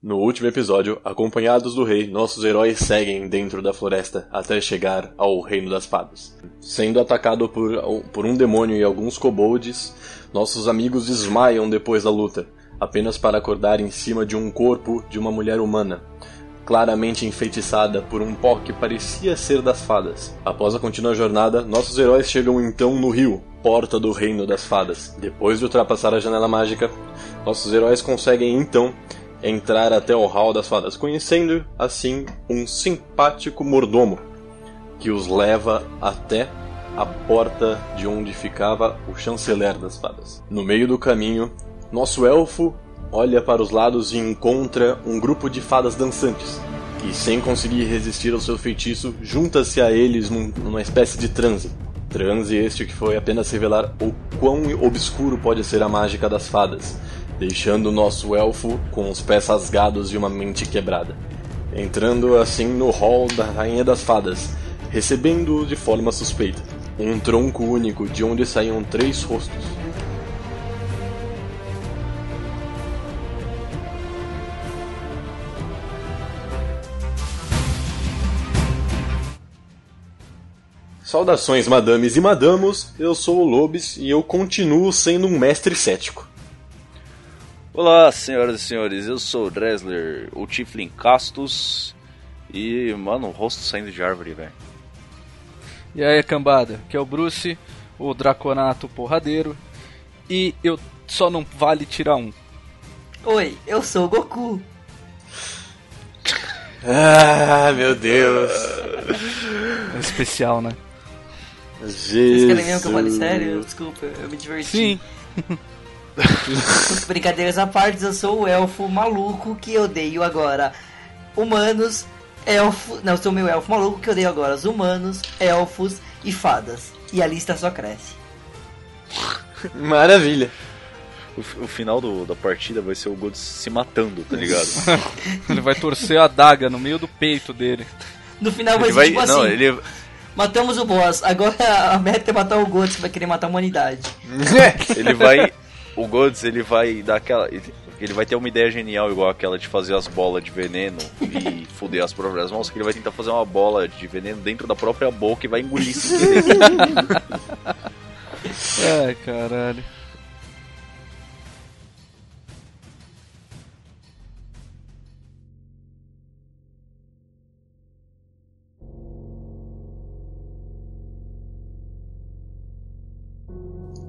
No último episódio, acompanhados do rei, nossos heróis seguem dentro da floresta até chegar ao Reino das Fadas. Sendo atacado por, por um demônio e alguns kobolds, nossos amigos desmaiam depois da luta, apenas para acordar em cima de um corpo de uma mulher humana, claramente enfeitiçada por um pó que parecia ser das fadas. Após a contínua jornada, nossos heróis chegam então no rio, porta do Reino das Fadas. Depois de ultrapassar a janela mágica, nossos heróis conseguem então entrar até o Hall das Fadas, conhecendo assim um simpático mordomo que os leva até a porta de onde ficava o chanceler das fadas. No meio do caminho, nosso elfo olha para os lados e encontra um grupo de fadas dançantes. E sem conseguir resistir ao seu feitiço, junta-se a eles num, numa espécie de transe. Transe este que foi apenas revelar o quão obscuro pode ser a mágica das fadas, deixando o nosso elfo com os pés rasgados e uma mente quebrada. Entrando assim no hall da Rainha das Fadas, recebendo-o de forma suspeita. Um tronco único de onde saíam três rostos. Saudações, madames e madamos, eu sou o Lobes e eu continuo sendo um mestre cético. Olá, senhoras e senhores, eu sou o Dresler, o Tiflin Castus e, mano, o rosto saindo de árvore, velho. E aí, cambada, que é o Bruce, o Draconato porradeiro e eu só não vale tirar um. Oi, eu sou o Goku. Ah, meu Deus. É especial, né? Jesus. Vocês querem mesmo que eu fale sério? Desculpa, eu me diverti. Sim. Brincadeiras à parte, eu sou o elfo maluco que odeio agora humanos, elfo. Não, eu sou o meu elfo maluco que odeio agora os humanos, elfos e fadas. E a lista só cresce. Maravilha. O, o final do- da partida vai ser o Godz se matando, tá ligado? Ele vai torcer a adaga no meio do peito dele. No final vai ele ser vai. tipo Não, assim: ele. matamos o boss, agora a meta é matar o Gotos que vai querer matar a humanidade. Ele vai. O Godz, ele vai dar aquela. Ele, vai ter uma ideia genial, igual aquela de fazer as bolas de veneno e fuder as próprias mãos, que ele vai tentar fazer uma bola de veneno dentro da própria boca e vai engolir isso dentro. Ai, caralho.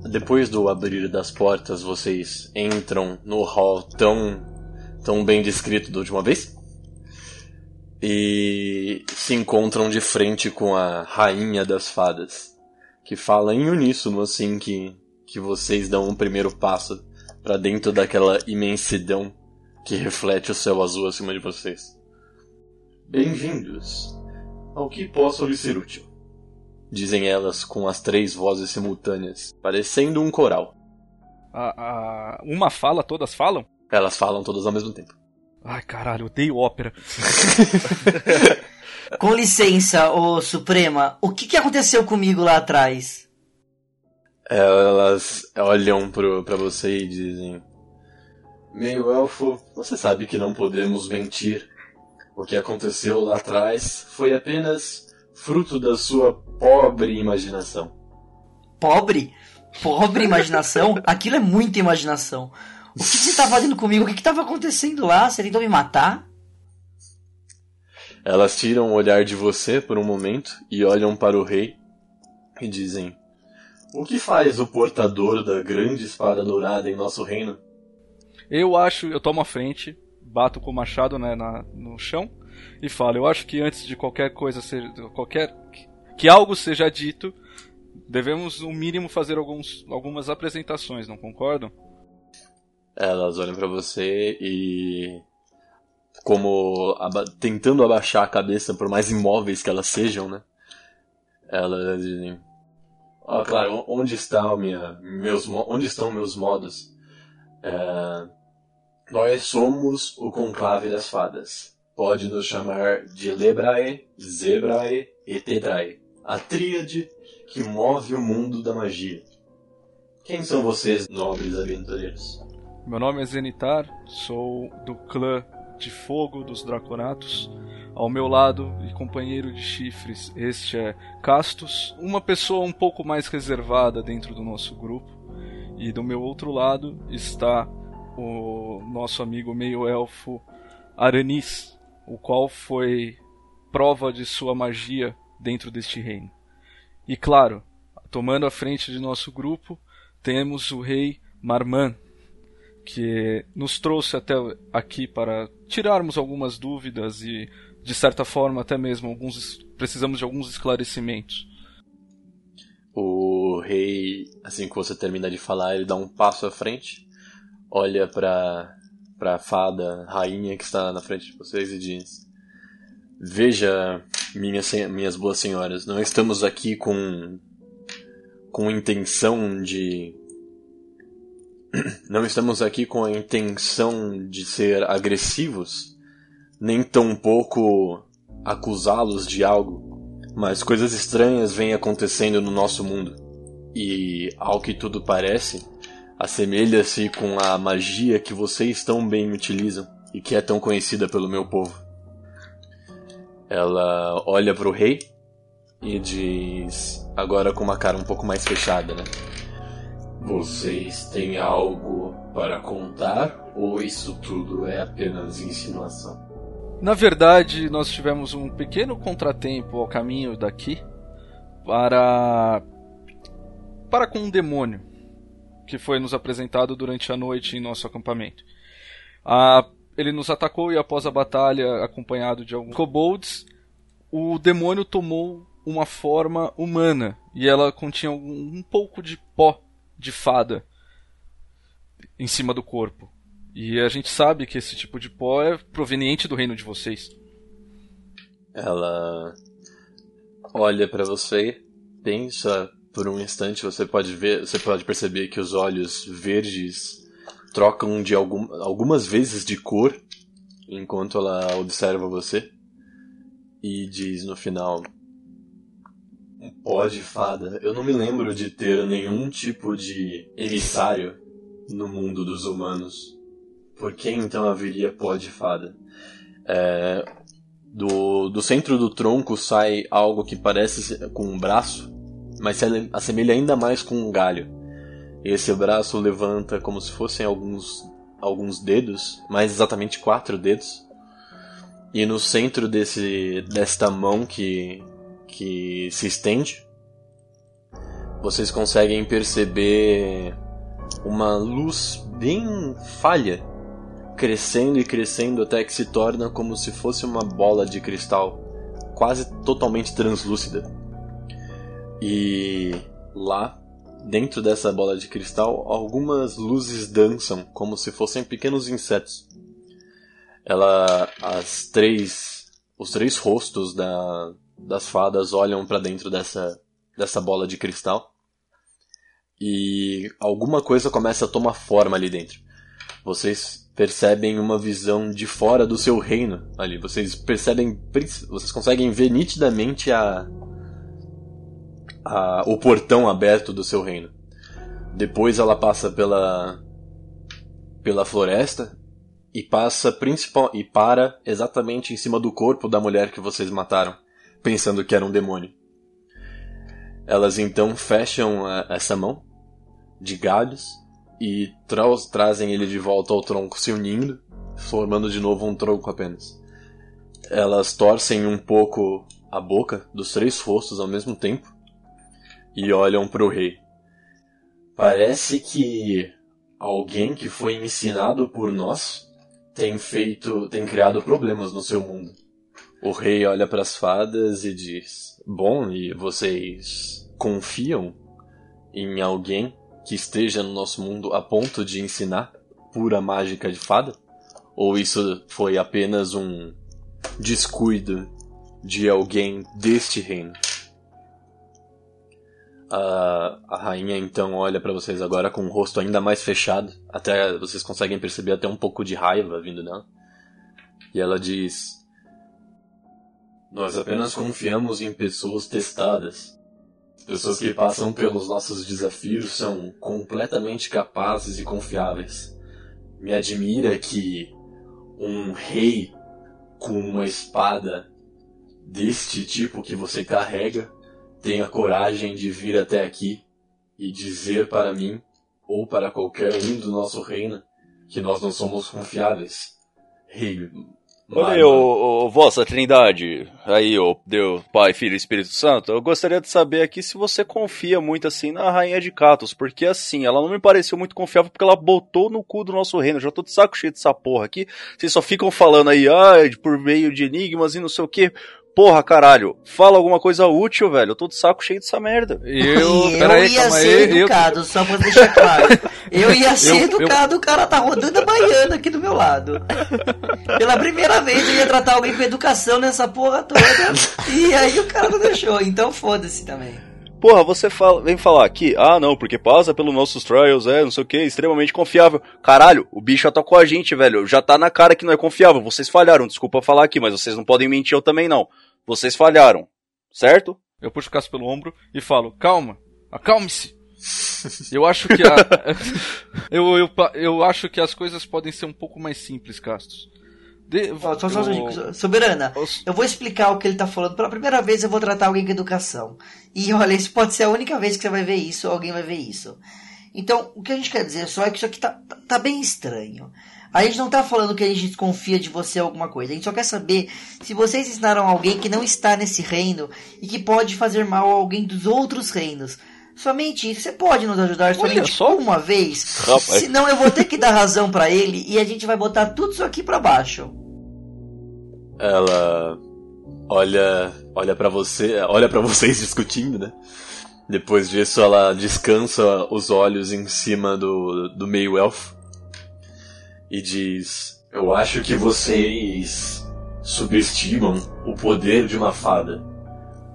Depois do abrir das portas, vocês entram no hall tão, tão bem descrito da última vez. E se encontram de frente com a Rainha das Fadas, que fala em uníssono assim que, que vocês dão um primeiro passo para dentro daquela imensidão que reflete o céu azul acima de vocês. Bem-vindos ao que posso lhe ser útil dizem elas com as três vozes simultâneas, parecendo um coral. A, a- uma fala, todas falam? Elas falam todas ao mesmo tempo. Ai, caralho, odeio ópera. Com licença, ô Suprema, o que, que aconteceu comigo lá atrás? Elas olham pro, pra você e dizem: Meio elfo, você sabe que não podemos mentir. O que aconteceu lá atrás foi apenas fruto da sua pobre imaginação. Pobre? Pobre imaginação? Aquilo é muita imaginação. O que você tá fazendo comigo? O que, que tava acontecendo lá? Você tentou me matar? Elas tiram o olhar de você por um momento e olham para o rei e dizem: O que faz o portador da grande espada dourada em nosso reino? Eu acho, eu tomo a frente, bato com o machado né, na- no chão e falo: Eu acho que antes de qualquer coisa ser. qualquer. Que algo seja dito, devemos, no mínimo, fazer alguns, algumas apresentações, não concordam? Elas olham pra você e. Como aba- tentando abaixar a cabeça, por mais imóveis que elas sejam, né? Elas dizem: Ó, claro, onde está o minha, meus, onde estão meus modos? É, nós somos o conclave das fadas. Pode nos chamar de Lebrae, Zebrae e Tedrae, a tríade que move o mundo da magia. Quem são vocês, nobres aventureiros? Meu nome é Zenitar, sou do clã de fogo dos Draconatos. Ao meu lado e companheiro de chifres, este é Castus, uma pessoa um pouco mais reservada dentro do nosso grupo. E do meu outro lado está o nosso amigo meio-elfo Aranis, o qual foi prova de sua magia dentro deste reino. E claro, tomando a frente de nosso grupo, temos o rei Marman, que nos trouxe até aqui para tirarmos algumas dúvidas e, de certa forma, até mesmo alguns precisamos de alguns esclarecimentos. O rei, assim que você termina de falar, ele dá um passo à frente, olha para para a fada rainha que está na frente de vocês e diz: Veja, minhas, minhas boas senhoras, não estamos aqui com com intenção de não estamos aqui com a intenção de ser agressivos, nem tampouco acusá-los de algo, mas coisas estranhas vêm acontecendo no nosso mundo. E, ao que tudo parece, assemelha-se com a magia que vocês tão bem utilizam e que é tão conhecida pelo meu povo. Ela olha para o rei e diz, agora com uma cara um pouco mais fechada, né? Vocês têm algo para contar ou isso tudo é apenas insinuação? Na verdade, nós tivemos um pequeno contratempo ao caminho daqui para para com um demônio que foi nos apresentado durante a noite em nosso acampamento. Ah, ele nos atacou e após a batalha, acompanhado de alguns kobolds, o demônio tomou uma forma humana e ela continha um, pouco de pó de fada em cima do corpo. E a gente sabe que esse tipo de pó é proveniente do reino de vocês. Ela olha para você, pensa por um instante, você pode ver, você pode perceber que os olhos verdes trocam de algum, algumas vezes de cor enquanto ela observa você e diz no final: pó de fada. Eu não me lembro de ter nenhum tipo de emissário no mundo dos humanos. Por que então haveria pó de fada? É, do, do centro do tronco sai algo que parece com um braço, mas se assemelha ainda mais com um galho. Esse braço levanta como se fossem alguns, alguns dedos, mais exatamente quatro dedos. E no centro desse, desta mão que que se estende, vocês conseguem perceber uma luz bem falha crescendo e crescendo até que se torna como se fosse uma bola de cristal quase totalmente translúcida. E lá, dentro dessa bola de cristal, algumas luzes dançam como se fossem pequenos insetos. Ela, as três, os três rostos da, das fadas olham para dentro dessa, dessa bola de cristal e alguma coisa começa a tomar forma ali dentro. Vocês percebem uma visão de fora do seu reino ali. Vocês percebem, vocês conseguem ver nitidamente a, a o portão aberto do seu reino. Depois ela passa pela pela floresta e passa principal e para exatamente em cima do corpo da mulher que vocês mataram pensando que era um demônio. Elas então fecham a, essa mão de galhos e tra trazem ele de volta ao tronco se unindo, formando de novo um tronco apenas. Elas torcem um pouco a boca dos três rostos ao mesmo tempo e olham para o rei. Parece que alguém que foi ensinado por nós tem feito, tem criado problemas no seu mundo. O rei olha para as fadas e diz: Bom, e vocês confiam em alguém que esteja no nosso mundo a ponto de ensinar pura mágica de fada? Ou isso foi apenas um descuido de alguém deste reino? A, a rainha então olha para vocês agora com o rosto ainda mais fechado, até vocês conseguem perceber até um pouco de raiva vindo dela. E ela diz: nós apenas confiamos em pessoas testadas. Pessoas que passam pelos nossos desafios são completamente capazes e confiáveis. Me admira que um rei com uma espada deste tipo que você carrega tenha coragem de vir até aqui e dizer para mim ou para qualquer um do nosso reino que nós não somos confiáveis. Rei Olha aí, ô, ô, vossa trindade, aí, ô Deus, Pai, Filho e Espírito Santo, eu gostaria de saber aqui se você confia muito assim na Rainha de Catos, porque assim, ela não me pareceu muito confiável porque ela botou no cu do nosso reino, eu já tô de saco cheio dessa porra aqui, vocês só ficam falando aí, ah, por meio de enigmas e não sei o que, Porra, caralho, fala alguma coisa útil, velho. Eu tô de saco cheio dessa merda. Eu, eu aí, ia ser aí, educado, eu... só pra deixar claro. Eu ia ser eu, educado, eu... o cara tá rodando a baiana aqui do meu lado. Pela primeira vez eu ia tratar alguém com educação nessa porra toda. E aí o cara não deixou, então foda-se também. Porra, você fala, vem falar aqui, ah não, porque passa pelos nossos trials, é, não sei o que, extremamente confiável. Caralho, o bicho atacou a gente, velho. Já tá na cara que não é confiável. Vocês falharam, desculpa falar aqui, mas vocês não podem mentir eu também não. Vocês falharam, certo? Eu puxo o Cássio pelo ombro e falo, calma, acalme-se. Eu acho que a, eu, eu, eu acho que as coisas podem ser um pouco mais simples, Castos. De, só, só, só, soberana, eu vou explicar o que ele tá falando. Pela primeira vez eu vou tratar alguém com educação. E olha, isso pode ser a única vez que você vai ver isso, ou alguém vai ver isso. Então, o que a gente quer dizer só é que isso aqui tá, tá, tá bem estranho. A gente não tá falando que a gente desconfia de você alguma coisa. A gente só quer saber se vocês ensinaram alguém que não está nesse reino e que pode fazer mal a alguém dos outros reinos. Somente isso. Você pode nos ajudar somente só uma vez? Rapaz. Senão eu vou ter que dar razão para ele e a gente vai botar tudo isso aqui para baixo. Ela olha, olha para você, olha para vocês discutindo, né? Depois disso, ela descansa os olhos em cima do, do meio elfo e diz: Eu acho que vocês subestimam o poder de uma fada.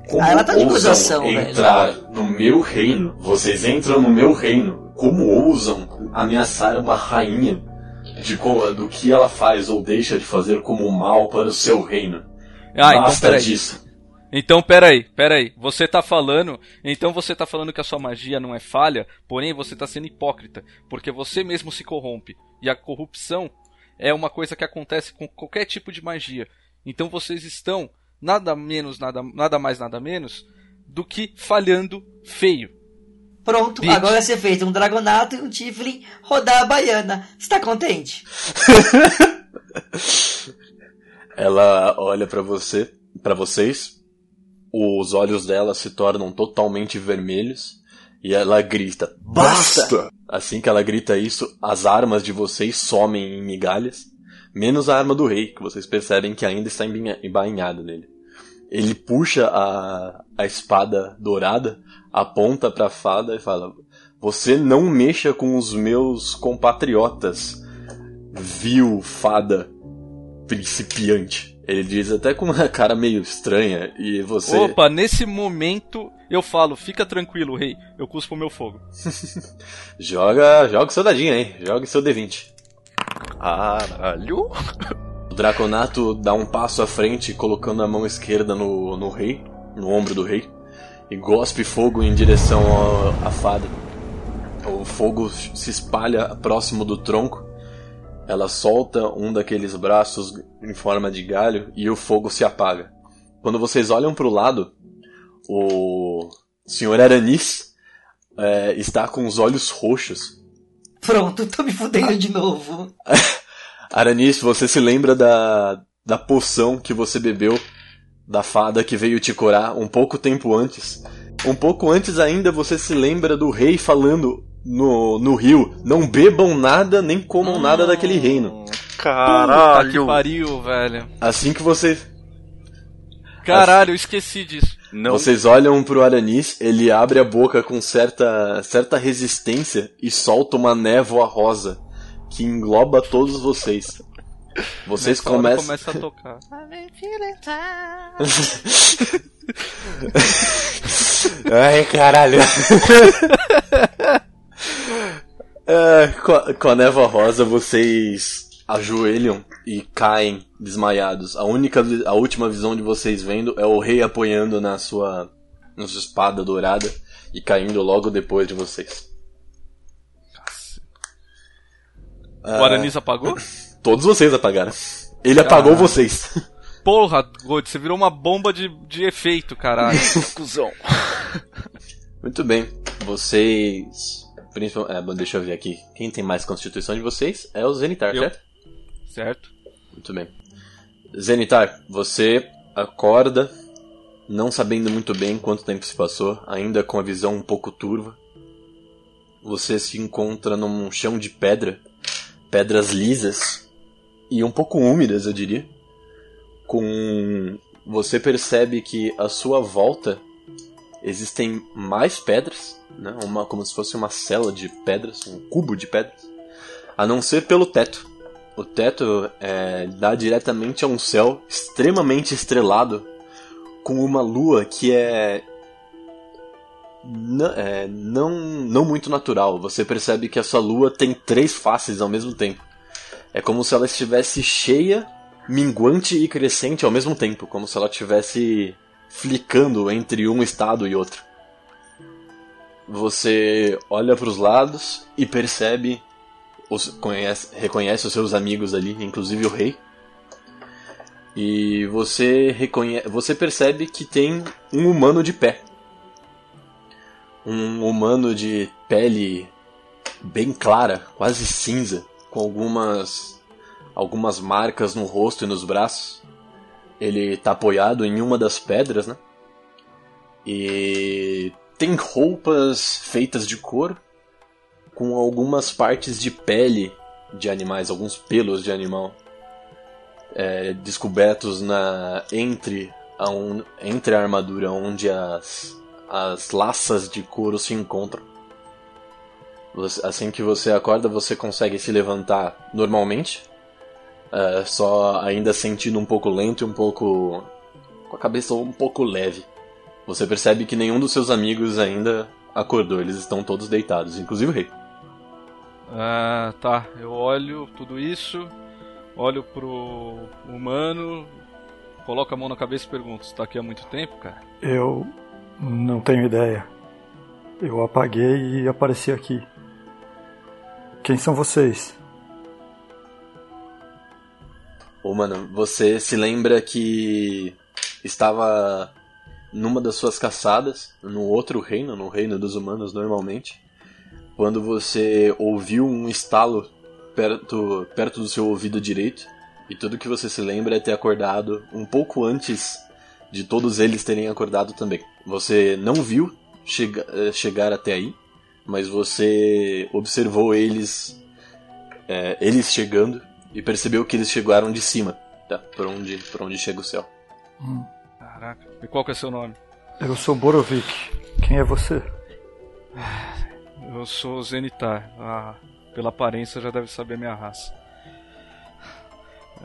Como ah, ela tá de ousam entrar velho. no meu reino? Vocês entram no meu reino. Como ousam ameaçar uma rainha de do que ela faz ou deixa de fazer como mal para o seu reino? Ah, Basta então disso. Então, peraí, peraí. Você tá falando. Então você tá falando que a sua magia não é falha, porém você tá sendo hipócrita. Porque você mesmo se corrompe. E a corrupção é uma coisa que acontece com qualquer tipo de magia. Então vocês estão nada menos, nada, nada mais, nada menos do que falhando feio. Pronto, Bitch. agora você fez um Dragonato e um Tiflin rodar a baiana. Está contente? Ela olha para você, para vocês. Os olhos dela se tornam totalmente vermelhos e ela grita: "Basta!". Assim que ela grita isso, as armas de vocês somem em migalhas, menos a arma do rei, que vocês percebem que ainda está embainhada nele. Ele puxa a, a espada dourada, aponta para a fada e fala: Você não mexa com os meus compatriotas, vil fada principiante. Ele diz até com uma cara meio estranha e você. Opa, nesse momento eu falo, fica tranquilo, rei, eu cuspo o meu fogo. joga, joga seu dadinho aí, joga seu D20. Caralho! O Draconato dá um passo à frente, colocando a mão esquerda no, no rei, no ombro do rei, e gospe fogo em direção à fada. O fogo se espalha próximo do tronco. Ela solta um daqueles braços em forma de galho e o fogo se apaga. Quando vocês olham para o lado, o senhor Aranis é, está com os olhos roxos. Pronto, tô me fudendo de novo. Aranis, você se lembra da, da poção que você bebeu da fada que veio te curar um pouco tempo antes? Um pouco antes ainda você se lembra do rei falando no, no rio: não bebam nada nem comam hum, nada daquele reino. Caralho! Puta que pariu, velho. Assim que você. Caralho, eu esqueci disso. Não. Vocês olham pro Aranis, ele abre a boca com certa, certa resistência e solta uma névoa rosa que engloba todos vocês. Vocês começam. começa a tocar. Ai, caralho. é, com, a, com a névoa rosa, vocês ajoelham e caem desmaiados. A única, a última visão de vocês vendo é o rei apoiando na sua, na sua espada dourada e caindo logo depois de vocês. O Aranis apagou? Todos vocês apagaram. Ele apagou vocês. Porra, God, você virou uma bomba de, de efeito, caralho. Cusão. Muito bem. Vocês. Principal- É, deixa eu ver aqui. Quem tem mais constituição de vocês é o Zenitar, Eu. certo? certo? Muito bem. Zenitar, você acorda, não sabendo muito bem quanto tempo se passou, ainda com a visão um pouco turva. Você se encontra num chão de pedra, pedras lisas e um pouco úmidas, eu diria. Com você percebe que à sua volta existem mais pedras, né? Uma como se fosse uma cela de pedras, um cubo de pedras, a não ser pelo teto. O teto é, dá diretamente a um céu extremamente estrelado, com uma lua que é, é, não, não muito natural. Você percebe que essa lua tem três faces ao mesmo tempo. É como se ela estivesse cheia, minguante e crescente ao mesmo tempo, como se ela estivesse flicando entre um estado e outro. Você olha para os lados e percebe os- conhece, reconhece os seus amigos ali, inclusive o rei. E você reconhe você percebe que tem um humano de pé. Um humano de pele bem clara, quase cinza, com algumas algumas marcas no rosto e nos braços. Ele está apoiado em uma das pedras, né? E tem roupas feitas de couro com algumas partes de pele de animais, alguns pelos de animal é, descobertos na entre a, entre a armadura onde as, as laças de couro se encontram. Você- assim que você acorda, você consegue se levantar normalmente, é, só ainda sentindo um pouco lento e um pouco com a cabeça um pouco leve. Você percebe que nenhum dos seus amigos ainda acordou, eles estão todos deitados, inclusive o rei. Ah, tá. Eu olho tudo isso, olho pro humano, coloco a mão na cabeça e pergunto: Você tá aqui há muito tempo, cara? Eu não tenho ideia. Eu apaguei e apareci aqui. Quem são vocês? Mano, você se lembra que estava numa das suas caçadas, no outro reino, no reino dos humanos normalmente, quando você ouviu um estalo perto, perto do seu ouvido direito, e tudo que você se lembra é ter acordado um pouco antes de todos eles terem acordado também. Você não viu chega, eh, chegar até aí, mas você observou eles é, eles chegando e percebeu que eles chegaram de cima, tá? Por onde, por onde chega o céu. Caraca. E qual que é seu nome? Eu sou Borovik. Quem é você? Eu sou Zenitar. Ah, pela aparência já deve saber minha raça.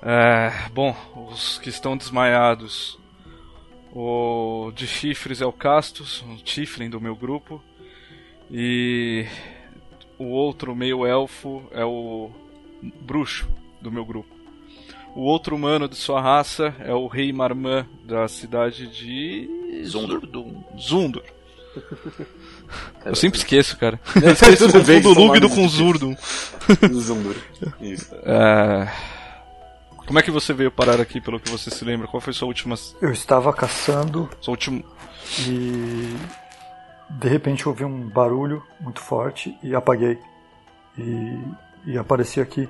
É, bom, os que estão desmaiados. O de chifres é o Castus, o Tiflin do meu grupo. E o outro meio elfo é o bruxo do meu grupo. O outro humano de sua raça é o rei Marmã da cidade de Zundur. Zundur. Eu sempre esqueço, cara. Eu esqueço Tudo bem, Lúbido nomes com. Zurdum. Zundur. Isso. É... Como é que você veio parar aqui, pelo que você se lembra? Qual foi sua última... Eu estava caçando Sua última... e de repente ouvi um barulho muito forte e apaguei. E, e apareci aqui.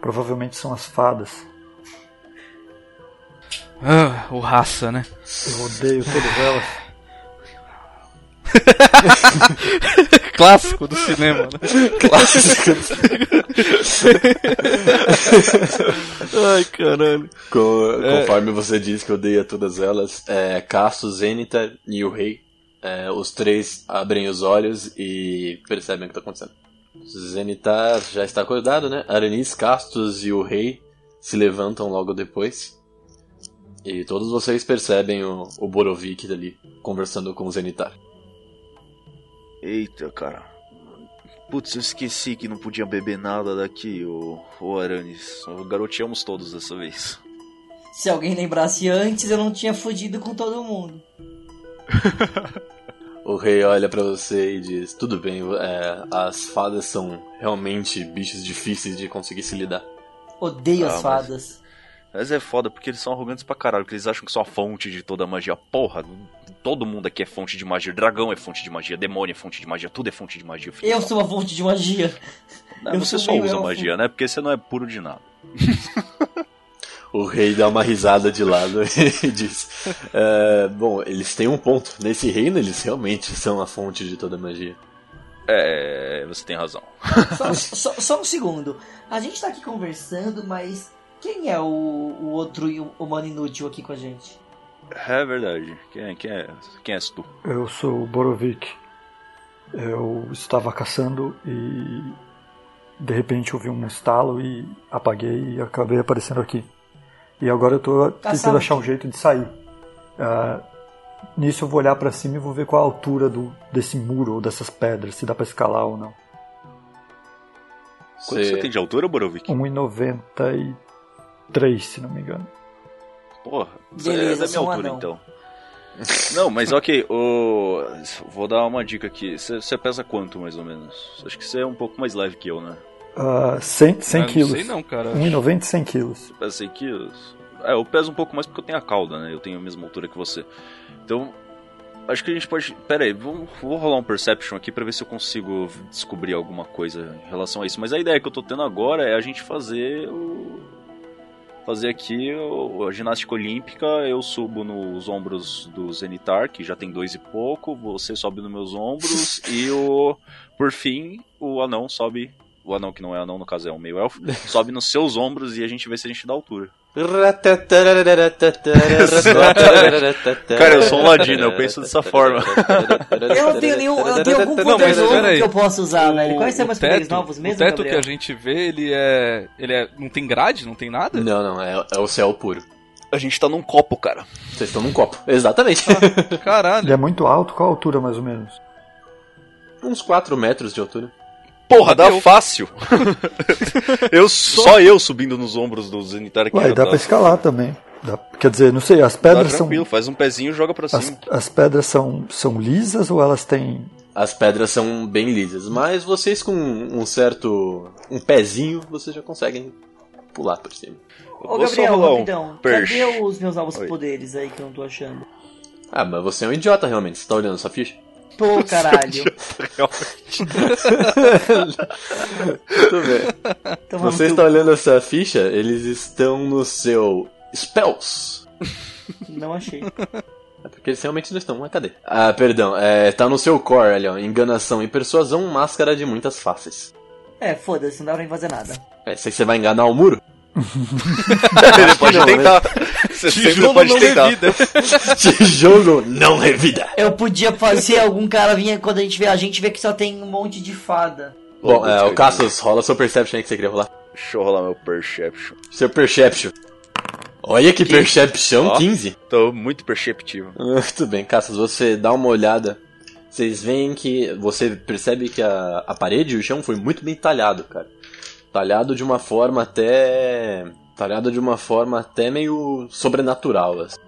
Provavelmente são as fadas. Ah, o raça, né? Eu odeio todas elas. Clássico do cinema, né? Clássico. Ai, caralho. Co- É. Conforme você diz que odeia todas elas, é, Castus, Zenitar e o rei, é, os três abrem os olhos e percebem o que está acontecendo. Zenitar já está acordado, né? Aranis, Castus e o rei se levantam logo depois. E todos vocês percebem o, o Borovik dali conversando com o Zenitar. Eita, cara. Putz, eu esqueci que não podia beber nada daqui, ô, ô Aranis. Garoteamos todos dessa vez. Se alguém lembrasse antes, eu não tinha fudido com todo mundo. O rei olha pra você e diz: Tudo bem, é, as fadas são realmente bichos difíceis de conseguir se lidar. Odeio Ah, as mas- fadas. Mas é foda porque eles são arrogantes pra caralho, porque eles acham que são a fonte de toda a magia. Porra, todo mundo aqui é fonte de magia. Dragão é fonte de magia, demônio é fonte de magia, tudo é fonte de magia. filho. Eu sou uma fonte de magia. Não, você sou só usa elfo. magia, né? Porque você não é puro de nada. O rei dá uma risada de lado e diz: "É, Bom, eles têm um ponto. Nesse reino, eles realmente são a fonte de toda magia. É, você tem razão. Só, só- só um segundo. A gente tá aqui conversando, mas quem é o, o outro humano inútil aqui com a gente? É verdade. Quem é, quem é, quem és tu? Eu sou o Borovik. Eu estava caçando e de repente ouvi um estalo e apaguei e acabei aparecendo aqui. E agora eu tô Caçava tentando achar o um jeito de sair. Ah, nisso eu vou olhar pra cima e vou ver qual a altura do, desse muro ou dessas pedras, se dá pra escalar ou não. Quanto você tem de altura, Borovic? 1,93, se não me engano. Porra, você Beleza, é da minha altura anão. então. Não, mas ok, o... vou dar uma dica aqui. Você você pesa quanto mais ou menos? Acho que você é um pouco mais leve que eu, né? Ah, 100, 100 Ah, não quilos. sei não, cara. 1,90 e 100 quilos. Pesa 100 quilos? É, eu peso um pouco mais porque eu tenho a cauda, né? Eu tenho a mesma altura que você. Então, acho que a gente pode. Pera aí, vou, vou rolar um Perception aqui pra ver se eu consigo descobrir alguma coisa em relação a isso. Mas a ideia que eu tô tendo agora é a gente fazer o. Fazer aqui a ginástica olímpica. Eu subo nos ombros do Zenitar, que já tem dois e pouco. Você sobe nos meus ombros. e o. Por fim, o anão sobe. O anão que não é anão, no caso é um meio elfo, sobe nos seus ombros e a gente vê se a gente dá altura. Cara, eu sou um ladino, eu penso dessa forma. Eu não tenho nenhum. Eu tenho algum Não, mas novo que eu posso usar, velho. Quais são O meus poderes novos mesmo, O teto Gabriel? que a gente vê, ele é. Ele é. Não tem grade? Não tem nada? Não, não, é, é o céu puro. A gente tá num copo, cara. Vocês estão num copo. Exatamente. Ele Caralho. é muito alto, qual a altura mais ou menos? Uns 4 metros de altura. Porra, dá Eu- fácil. eu, só eu subindo nos ombros do Zenitar aqui. Ué, já dá pra escalar também. Dá- quer dizer, não sei, as pedras são. tranquilo, faz um pezinho e joga pra As, cima. as pedras são, são lisas ou elas têm. As pedras são bem lisas, mas vocês com um certo. um pezinho, vocês já conseguem pular por cima. Ô, Gabriel, um rapidão. Cadê os meus novos Oi. poderes aí que eu não tô achando? Ah, mas você é um idiota realmente, você tá olhando sua ficha? Pô, caralho. Tudo bem. No Você está olhando essa ficha, eles estão no seu Spells. Não achei. É porque eles realmente não estão, mas cadê? Ah, perdão, é, tá no seu core ali, ó. Enganação e persuasão, máscara de muitas faces. É, foda-se, não dá pra fazer nada. É, se você vai enganar o muro? Ele pode não, tentar. Você sempre Tijolo pode não tentar. revida. Tijolo não revida. Eu podia fazer algum cara vir quando a gente vê, a gente vê que só tem um monte de fada. Bom, é, o Cassius, rola seu Perception aí que você queria rolar. Deixa eu rolar meu Perception. Seu Perception. Olha que Perception, Ó. 15. Tô muito perceptivo. Muito bem, Cassius, você dá uma olhada. Vocês veem que. Você percebe que a, a parede e o chão foi muito bem talhado, cara. Talhado de uma forma até. Talhado de uma forma até meio sobrenatural. assim.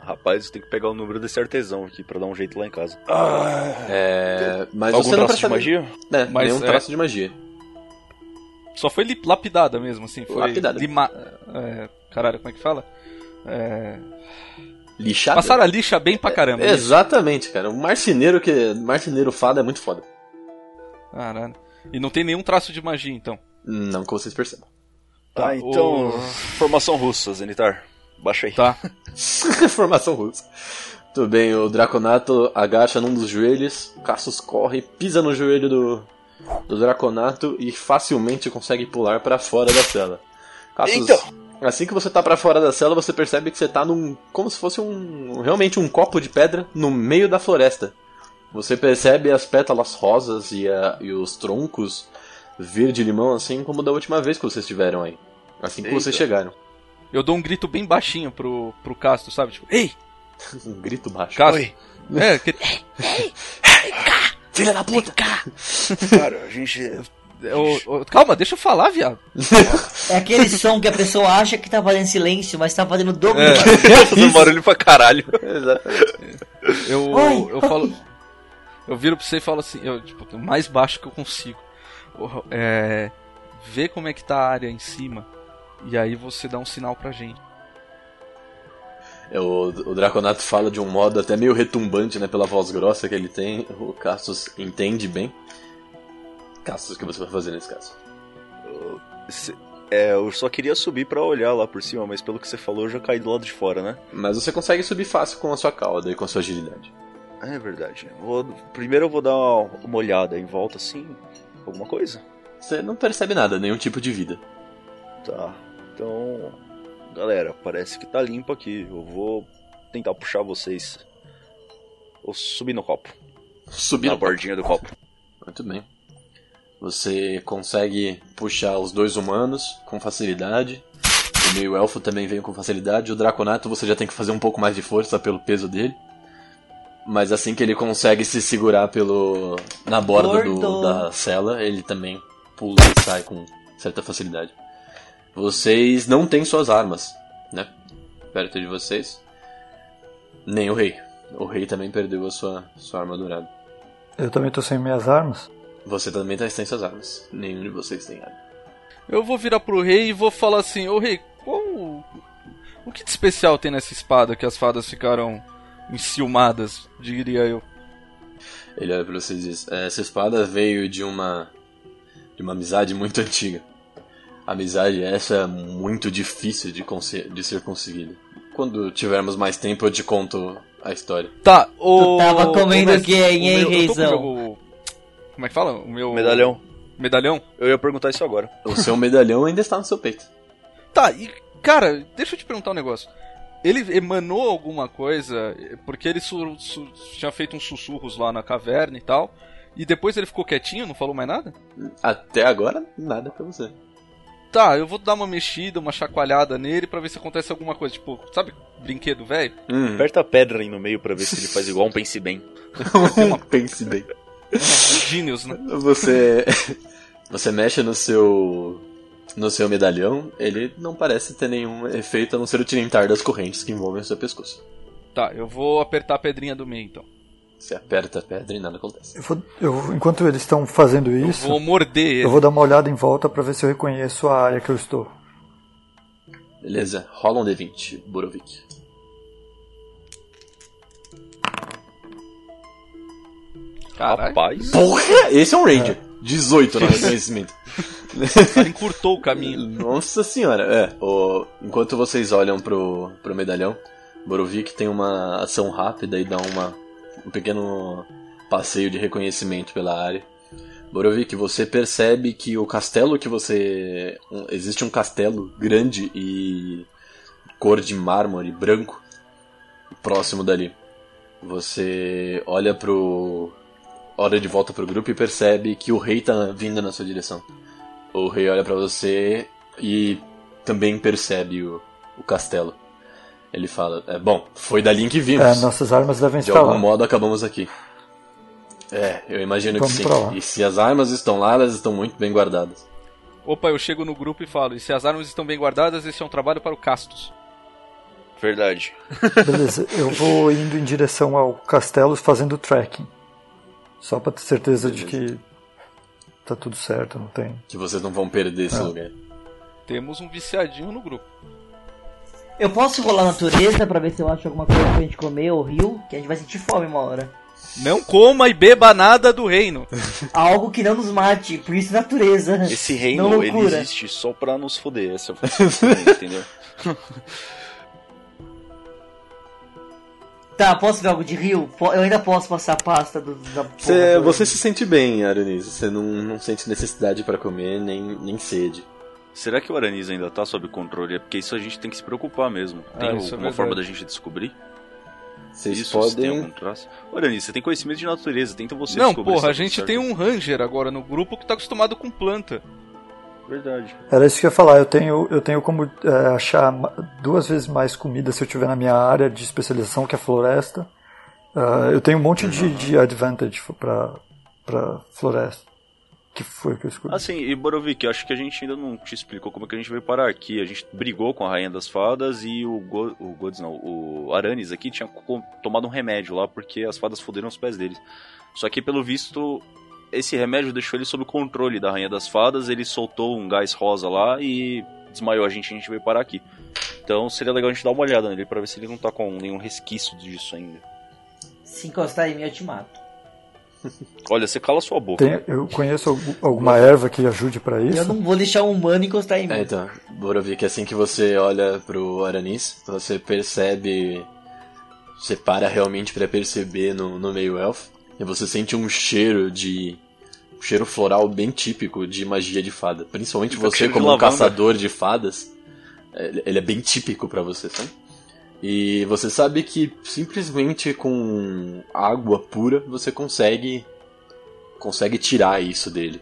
Rapaz, eu tenho que pegar o número desse artesão aqui pra dar um jeito lá em casa. É, mas Algum você não traço de magia? É, Mas nenhum é- traço de magia. Só foi lapidada mesmo, assim. Foi Lapidada. Lima... É... Caralho, como é que fala? É... Lixada. Passaram a lixa bem pra caramba. né? Exatamente, cara. O marceneiro que. Marceneiro fada é muito foda. Caralho. E não tem nenhum traço de magia, então. Não que vocês percebam. Tá, Tá, então. o- Formação russa, Zenitar. Baixa aí. Tá. Formação russa. Tudo bem, o Draconato agacha num dos joelhos, o Cassius corre, pisa no joelho do, do Draconato e facilmente consegue pular pra fora da cela. Cassius, Eita! assim que você tá pra fora da cela, você percebe que você tá num. como se fosse um. realmente um copo de pedra no meio da floresta. Você percebe as pétalas rosas e, a- e os troncos verde-limão, assim como da última vez que vocês estiveram aí. Assim que Eita. vocês chegaram. Eu dou um grito bem baixinho pro, pro Castro, sabe? Tipo, ei, Um grito baixo. Castro. Oi. É, que... Filha da puta! Cara, a gente. Calma, deixa eu falar, viado. É aquele som que a pessoa acha que tá fazendo silêncio, mas tá fazendo dobro É. barulho. Fazendo barulho pra caralho. Exatamente. Eu, Oi, eu falo. Eu viro pra você e falo assim, eu, tipo, o mais baixo que eu consigo. É, vê como é que tá a área em cima E aí você dá um sinal pra gente. É, o, o Draconato fala de um modo até meio retumbante, né? Pela voz grossa que ele tem. O Cassius entende bem. Cassius, o que você vai fazer nesse caso? Se- É, eu só queria subir pra olhar lá por cima, mas pelo que você falou, eu já caí do lado de fora, né? Mas você consegue subir fácil com a sua cauda e com a sua agilidade. Ah, É verdade. Vou- primeiro eu vou dar uma olhada em volta, assim, alguma coisa. Você não percebe nada, nenhum tipo de vida. Tá. Então, galera, parece que tá limpo aqui. Eu vou tentar puxar vocês. Ou subir no copo. Subir na no bordinha do copo. Muito bem. Você consegue puxar os dois humanos com facilidade. O meio elfo também vem com facilidade. O Draconato você já tem que fazer um pouco mais de força pelo peso dele. Mas assim que ele consegue se segurar pelo na borda do- da cela, ele também pula e sai com certa facilidade. Vocês não têm suas armas, né? Perto de vocês. Nem o rei. O rei também perdeu a sua, sua arma dourada. Eu também tô sem minhas armas. Você também tá sem suas armas. Nenhum de vocês tem arma. Eu vou virar pro rei e vou falar assim: Ô rei, qual. o- O que de especial tem nessa espada que as fadas ficaram enciumadas, diria eu? Ele olha pra vocês e diz: Essa espada veio de uma. de uma amizade muito antiga. Amizade essa é muito difícil de, de ser conseguida. Quando tivermos mais tempo eu te conto a história. Tá, o. Tu tava comendo o quem, hein, reizão? o meu- Como é que fala? O meu. Medalhão. Medalhão? Eu ia perguntar isso agora. O seu medalhão ainda está no seu peito. Tá, e. Cara, deixa eu te perguntar um negócio. Ele emanou alguma coisa, porque ele su- su- tinha feito uns sussurros lá na caverna e tal, e depois ele ficou quietinho, não falou mais nada? Até agora, nada pra você. Tá, eu vou dar uma mexida, uma chacoalhada nele pra ver se acontece alguma coisa. Tipo, sabe brinquedo velho? Hum, Aperta a pedra aí no meio pra ver se ele faz igual um pense bem. pense bem. Genius, né? Você. Você mexe no seu. No seu medalhão, ele não parece ter nenhum efeito a não ser o tilintar das correntes que envolvem o seu pescoço. Tá, eu vou apertar a pedrinha do meio então. Você aperta a pedra e nada acontece. Eu vou- eu- enquanto eles estão fazendo isso, Vou morder ele. eu vou dar uma olhada em volta pra ver se eu reconheço a área que eu estou. Beleza, rola um D20, Borovic. Caralho, Rapaz. Porra! Esse é um Ranger. 18 no reconhecimento. cara encurtou o caminho. Nossa senhora, é. o- enquanto vocês olham pro, pro medalhão, Borovic tem uma ação rápida e dá uma, um pequeno passeio de reconhecimento pela área. Borovic, você percebe que o castelo que você. existe um castelo grande e cor de mármore branco próximo dali. Você olha pro. olha de volta pro grupo e percebe que o rei tá vindo na sua direção. O rei olha pra você e também percebe o, o castelo. Ele fala: é, Bom, foi dali em que É, vimos. nossas armas devem De estar algum lá. modo acabamos aqui. É, eu imagino Vamos que sim. lá. E se as armas estão lá, elas estão muito bem guardadas. Opa, eu chego no grupo e falo: e se as armas estão bem guardadas, esse é um trabalho para o Castos. Verdade. Beleza, eu vou indo em direção ao castelo fazendo trekking. Só pra ter certeza de que tá tudo certo, não tem. Que vocês não vão perder esse Ah. lugar. Temos um viciadinho no grupo. Eu posso rolar a natureza pra ver se eu acho alguma coisa pra gente comer ou rio, que a gente vai sentir fome uma hora. Não coma e beba nada do reino. Algo que não nos mate, por isso natureza. Esse reino, ele existe só pra nos foder. Esse é o funcionamento, entendeu? Tá, posso ver algo de rio? Eu ainda posso passar a pasta do, da porra Você, se sente bem, Aranis. Você não, não sente necessidade pra comer, nem, nem sede. Será que o Aranis ainda tá sob controle? É porque isso a gente tem que se preocupar mesmo. Tem Ah, isso é alguma verdade. forma da gente descobrir? Vocês isso, se tem podem. algum traço? Ô, Aranis, você tem conhecimento de natureza, tenta você Não, descobrir porra, a tá tudo gente certo. tem um ranger agora no grupo que tá acostumado com planta. Verdade. Era isso que eu ia falar, eu tenho, eu tenho como é, achar duas vezes mais comida se eu estiver na minha área de especialização, que é a floresta. Ah, eu tenho um monte de, de advantage pra, pra floresta. Que foi que eu escolhi. Assim, e Borovic, eu acho que a gente ainda não te explicou como é que a gente veio parar aqui. A gente brigou com a Rainha das Fadas e o, Go, o Gods, não, o Aranis aqui tinha tomado um remédio lá porque as fadas fuderam os pés dele. Só que, pelo visto, esse remédio deixou ele sob controle da Rainha das Fadas, ele soltou um gás rosa lá e desmaiou a gente a gente veio parar aqui. Então seria legal a gente dar uma olhada nele pra ver se ele não tá com nenhum resquício disso ainda. Se encostar em mim, eu te mato. Olha, você cala sua boca. Tem- eu conheço algum- alguma erva que ajude pra isso? Eu não vou deixar um humano encostar em mim. É, então, Borovik, assim que você olha pro Aranis, você percebe. Você para realmente pra perceber no, no meio elfo. E você sente um cheiro de. Um cheiro floral bem típico de magia de fada. Principalmente Tá você, como um caçador de fadas. Ele ele é bem típico pra você, sabe? E você sabe que simplesmente com água pura você consegue. consegue tirar isso dele.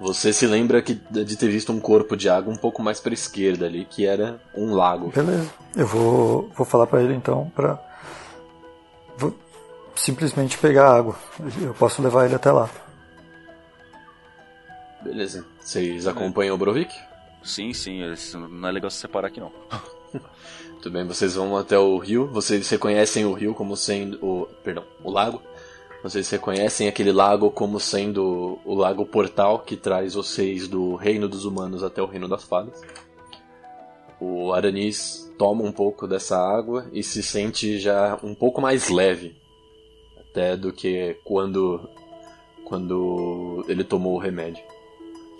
Você se lembra que, de ter visto um corpo de água um pouco mais pra esquerda ali, que era um lago. Beleza. Eu vou, vou falar pra ele então pra. Simplesmente pegar a água. Eu posso levar ele até lá. Beleza. Vocês acompanham o Brovik? Sim, sim, não é legal se separar aqui não. Tudo bem, vocês vão até o rio. Vocês reconhecem o rio como sendo. O, perdão, o lago. Vocês reconhecem aquele lago como sendo o lago portal que traz vocês do reino dos humanos até o reino das fadas. O Aranis toma um pouco dessa água e se sente já um pouco mais leve. Até do que quando. Quando ele tomou o remédio.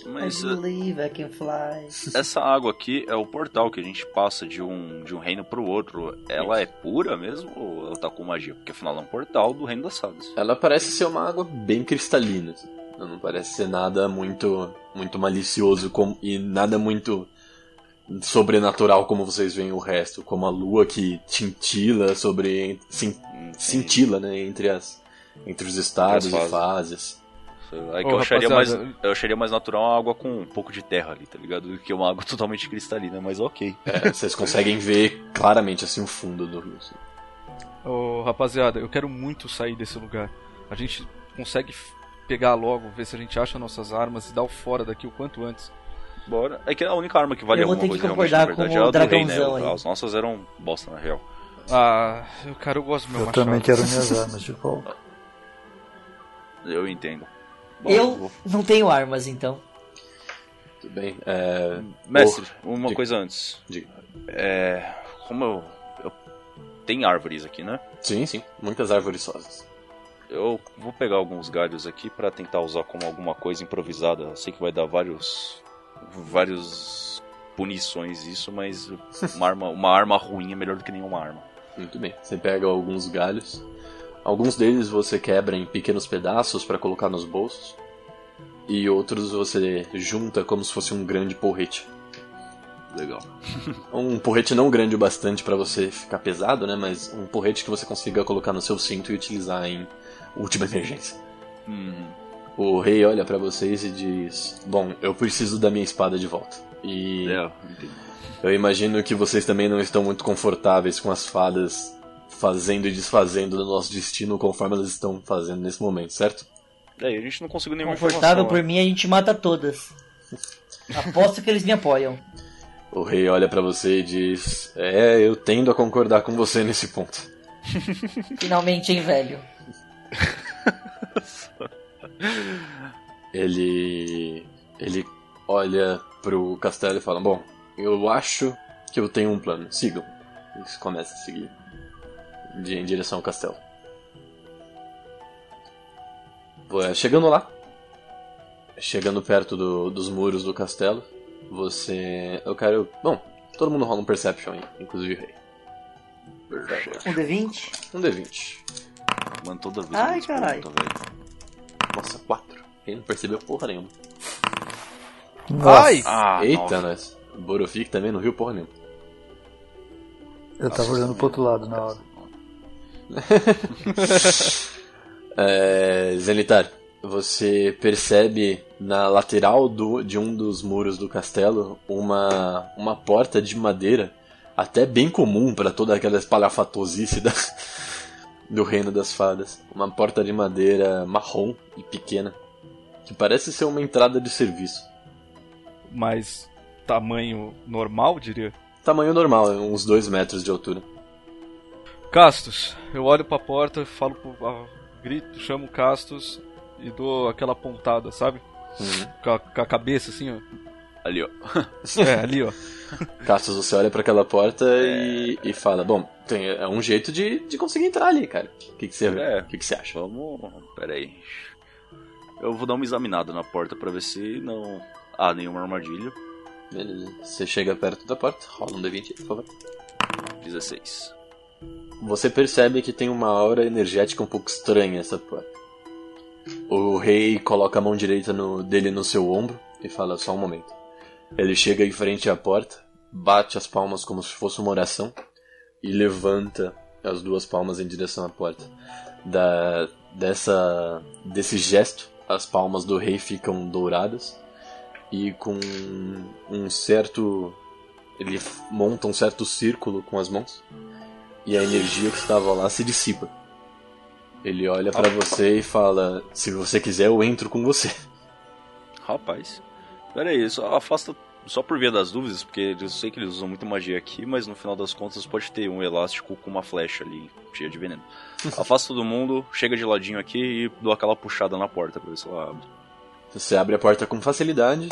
Mas I believe I can fly. essa água aqui é o portal que a gente passa de um, de um reino pro outro. Ela é pura mesmo ou ela tá com magia? Porque afinal é um portal do reino das fadas. Ela parece ser uma água bem cristalina. assim. Não parece ser nada muito muito malicioso como, e nada muito sobrenatural como vocês veem o resto, como a lua que tintila sobre cin- cintila, né, entre as entre os estados Entre e fases. Aí que Ô, eu acharia, mais, eu acharia mais natural uma água com um pouco de terra ali, tá ligado? Do que uma água totalmente cristalina, mas ok. É, vocês conseguem ver claramente assim o fundo do rio. assim. Ô, rapaziada, eu quero muito sair desse lugar. A gente consegue pegar logo, ver se a gente acha nossas armas e dar o fora daqui o quanto antes. Bora. É que a única arma que vale Eu vou alguma ter que coisa realmente, na concordar verdade, é a o do rei, né? dragãozão aí. As nossas eram bosta, na real. Ah, eu, cara, eu gosto do meu Eu machado. também quero minhas armas de volta. Eu entendo. Bom, Eu vou- não tenho armas, então. Tudo bem? É, Mestre, Oh, uma diga. coisa antes. diga. É. Como eu. eu... Tem árvores aqui, né? Sim, sim, muitas árvores sosas. Eu vou pegar alguns galhos aqui pra tentar usar como alguma coisa improvisada. Eu sei que vai dar vários. Vários punições isso, mas uma arma, uma arma ruim é melhor do que nenhuma arma. Muito bem. Você pega alguns galhos. Alguns deles você quebra em pequenos pedaços para colocar nos bolsos. E outros você junta como se fosse um grande porrete. Legal. Um porrete não grande o bastante para você ficar pesado, né? Mas um porrete que você consiga colocar no seu cinto e utilizar em última emergência. Uhum. O rei olha para vocês e diz: Bom, eu preciso da minha espada de volta. E É, eu imagino que vocês também não estão muito confortáveis com as fadas fazendo e desfazendo do nosso destino conforme elas estão fazendo nesse momento, certo? É, a gente não conseguiu nenhuma Confortável por mim, a gente mata todas. Aposto que eles me apoiam. O rei olha pra você e diz: É, eu tendo a concordar com você nesse ponto. Finalmente, hein, velho? Ele. Ele olha pro castelo e fala: Bom, eu acho que eu tenho um plano. Sigam. E começa a seguir de- em direção ao castelo. Vo- Chegando lá, chegando perto do- dos muros do castelo, você. Eu quero. Bom, todo mundo rola um Perception aí, inclusive o rei. Um D20? Um D20. Mano, toda vez Ai, caralho. Nossa, 4. Quem não percebeu porra nenhuma. Nossa, Ai! Ah, Eita, nós. Borofik também não viu porra nenhuma. eu tava olhando pro outro lado na hora. É, Zenitar, você percebe na lateral do, de um dos muros do castelo uma, uma porta de madeira, até bem comum para toda aquela espalhafatosice da, do reino das fadas. Uma porta de madeira marrom e pequena, que parece ser uma entrada de serviço. Mas tamanho normal, diria. Tamanho normal, é uns 2 metros de altura. Castos, eu olho pra porta, falo pro. ah, grito, chamo Castos e dou aquela pontada, sabe? Uhum. Com a, com a cabeça assim, ó. Ali, ó. É, ali, ó. Castos, você olha pra aquela porta e, e fala: Bom, tem, é um jeito de, de conseguir entrar ali, cara. O que, que você É. O que, que você acha? Vamos. Pera aí. Eu vou dar uma examinada na porta pra ver se não há nenhuma armadilha. Beleza. Você chega perto da porta, rola um D20, por favor. 16. Você percebe que tem uma aura energética um pouco estranha essa porta. O rei coloca a mão direita no- dele no seu ombro e fala só um momento. Ele chega em frente à porta, bate as palmas como se fosse uma oração e levanta as duas palmas em direção à porta. Da, dessa, desse gesto, as palmas do rei ficam douradas e com um certo. Ele monta um certo círculo com as mãos e a energia que estava lá se dissipa. Ele olha pra você e fala: Se você quiser, eu entro com você. Rapaz. Pera aí, só afasta. Só por via das dúvidas, porque eu sei que eles usam muito magia aqui, mas no final das contas pode ter um elástico com uma flecha ali, cheia de veneno. Afasta todo mundo, chega de ladinho aqui e dou aquela puxada na porta pra ver se ela abre. Você abre a porta com facilidade,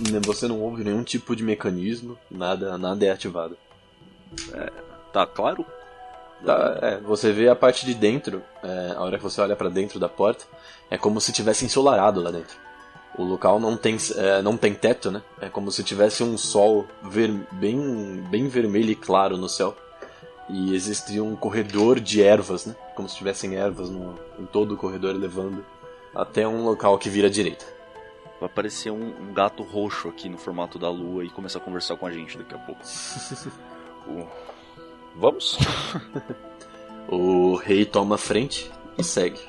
e você não ouve nenhum tipo de mecanismo, nada, nada é ativado. Tá claro? Tá, é, você vê a parte de dentro, é, a hora que você olha pra dentro da porta, é como se tivesse ensolarado lá dentro. O local não tem, é, não tem teto, né? É como se tivesse um sol ver- bem, bem vermelho e claro no céu. E existe um corredor de ervas, né? Como se tivessem ervas no, em todo o corredor levando até um local que vira à direita. Vai aparecer um, um gato roxo aqui no formato da lua e começar a conversar com a gente daqui a pouco. O- Vamos? O rei toma a frente e segue.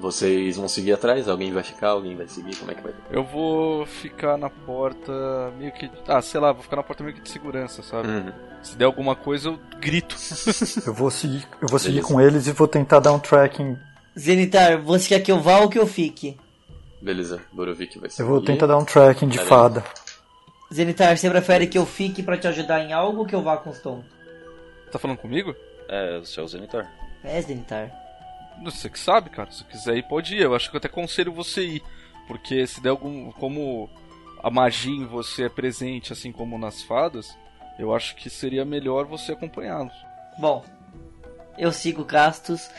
Vocês vão seguir atrás? Alguém vai ficar? Alguém vai seguir? Como é que vai? Eu vou ficar na porta meio que. Ah, sei lá, vou ficar na porta meio que de segurança, sabe? Uhum. Se der alguma coisa, eu grito. Eu vou seguir, eu vou seguir Beleza. com eles e vou tentar dar um tracking. Zenitar, você quer que eu vá ou que eu fique? Beleza, Borovik vai seguir. Eu vou tentar dar um tracking de Beleza. fada. Zenitar, você prefere que eu fique pra te ajudar em algo ou que eu vá com os Tom? Tá falando comigo? É, o seu Zenitar. É, Zenitar. Você que sabe, cara. Se quiser ir, pode ir. Eu acho que eu até aconselho você ir. Porque se der algum. Como a magia em você é presente, assim como nas fadas, eu acho que seria melhor você acompanhá-los. Bom, eu sigo Castos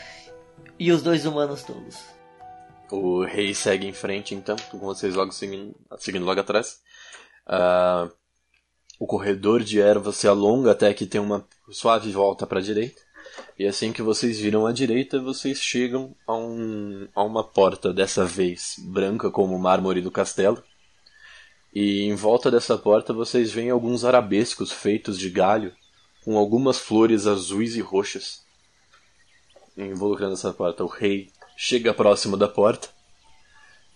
e os dois humanos tolos. O rei segue em frente, então, com vocês logo seguindo, seguindo logo atrás. Ah, o corredor de ervas se alonga até que tem uma suave volta para a direita. E assim que vocês viram à direita, vocês chegam a, um, a uma porta, dessa vez branca como o mármore do castelo. E em volta dessa porta vocês veem alguns arabescos feitos de galho, com algumas flores azuis e roxas involucrando essa porta. O rei chega próximo da porta,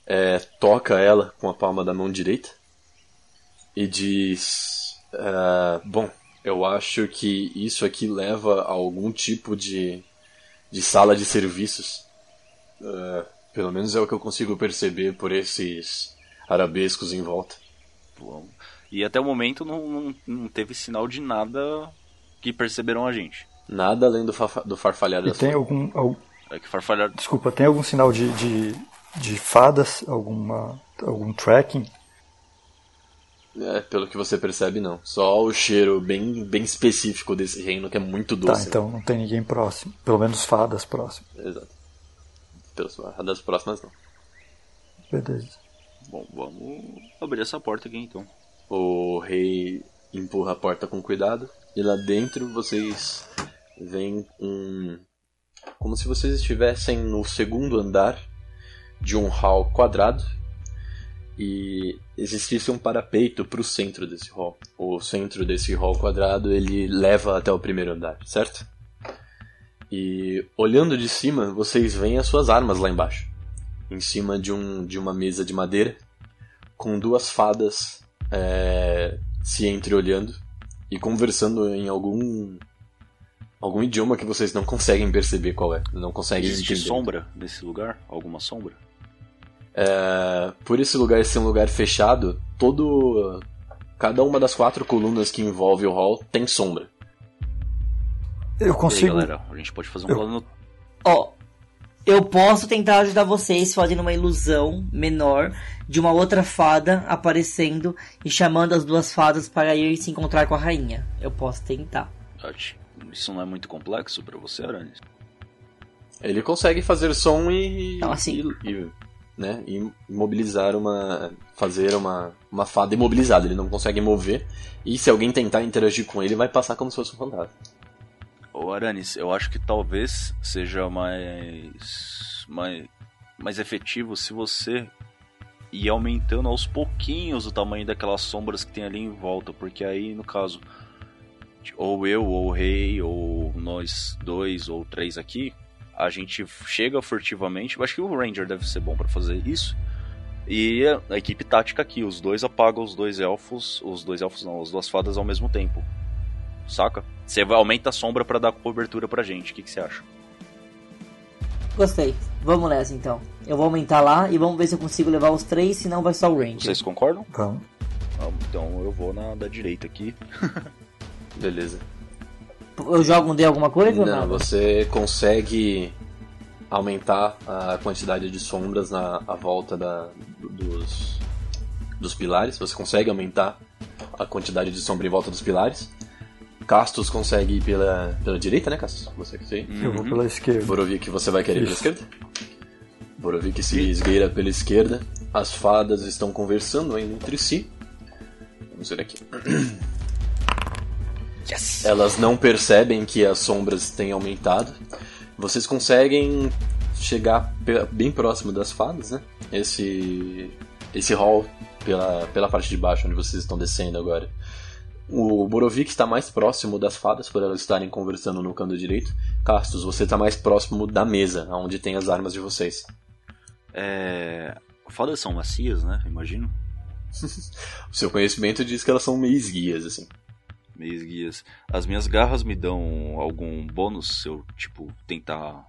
é, toca ela com a palma da mão direita e diz: é, Bom, eu acho que isso aqui leva a algum tipo de, de sala de serviços. É, pelo menos é o que eu consigo perceber por esses arabescos em volta. Vamos. E até o momento não, não, não teve sinal de nada que perceberam a gente. Nada além do, fa- do farfalhar E das tem algum, al- É que farfalhar. desculpa, tem algum sinal de, de, de fadas? Alguma, algum tracking? É, pelo que você percebe, não. Só o cheiro bem, bem específico desse reino que é muito Tá, doce. então não tem ninguém próximo. Pelo menos fadas próximo. Exato. Pelas das próximas, não. Beleza. Bom, vamos abrir essa porta aqui então. O rei empurra a porta com cuidado e lá dentro vocês veem um. Como se vocês estivessem no segundo andar de um hall quadrado e existisse um parapeito para o centro desse hall. O centro desse hall quadrado ele leva até o primeiro andar, certo? E olhando de cima vocês veem as suas armas lá embaixo, em cima de, um, de uma mesa de madeira com duas fadas é, se entreolhando e conversando em algum algum idioma que vocês não conseguem perceber qual é, não conseguem Existe entender. sombra nesse lugar? Alguma sombra? É, por esse lugar ser um lugar fechado, todo cada uma das quatro colunas que envolve o hall tem sombra. Eu E aí, consigo. galera, a gente pode fazer um Eu- plano. Ó, Eu posso tentar ajudar vocês fazendo uma ilusão menor de uma outra fada aparecendo e chamando as duas fadas para ir se encontrar com a rainha. Eu posso tentar. Isso não é muito complexo pra você, Aranis? Ele consegue fazer som e. Não, assim. E, e, né, e imobilizar uma. Fazer uma, uma fada imobilizada. Ele não consegue mover. E se alguém tentar interagir com ele, vai passar como se fosse um fantasma. Ô Aranis, eu acho que talvez seja mais, mais, mais efetivo se você ir aumentando aos pouquinhos o tamanho daquelas sombras que tem ali em volta, porque aí no caso, ou eu, ou o rei, ou nós dois ou três aqui, a gente chega furtivamente. Eu acho que o Ranger deve ser bom pra fazer isso. E a, equipe tática aqui, os dois apagam os dois elfos, os dois elfos não, as duas fadas ao mesmo tempo. Saca? Você aumenta a sombra pra dar cobertura pra gente. O que, que você acha? Gostei. Vamos nessa então. Eu vou aumentar lá e vamos ver se eu consigo levar os três, senão vai só o Ranger. Vocês concordam? Vamos. Então eu vou na da direita aqui. Beleza. Eu jogo um D alguma coisa Não, você consegue aumentar a quantidade de sombras na à volta da, dos, dos pilares. Você consegue aumentar a quantidade de sombra em volta dos pilares. Castos consegue ir pela, pela direita, né, Castos? Você que. Eu vou pela esquerda. Borovik, você vai querer ir pela esquerda? Borovik se esgueira pela esquerda. As fadas estão conversando ainda entre si. Vamos ver aqui. Yes! Elas não percebem que as sombras têm aumentado. Vocês conseguem chegar bem próximo das fadas, né? Esse esse hall pela, pela parte de baixo onde vocês estão descendo agora. O Borovik está mais próximo das fadas por elas estarem conversando no canto direito. Castos, você está mais próximo da mesa, onde tem as armas de vocês. É. Fadas são macias, né? Imagino. O seu conhecimento diz que elas são meio esguias, assim. Meios guias. As minhas garras me dão algum bônus se eu, tipo, tentar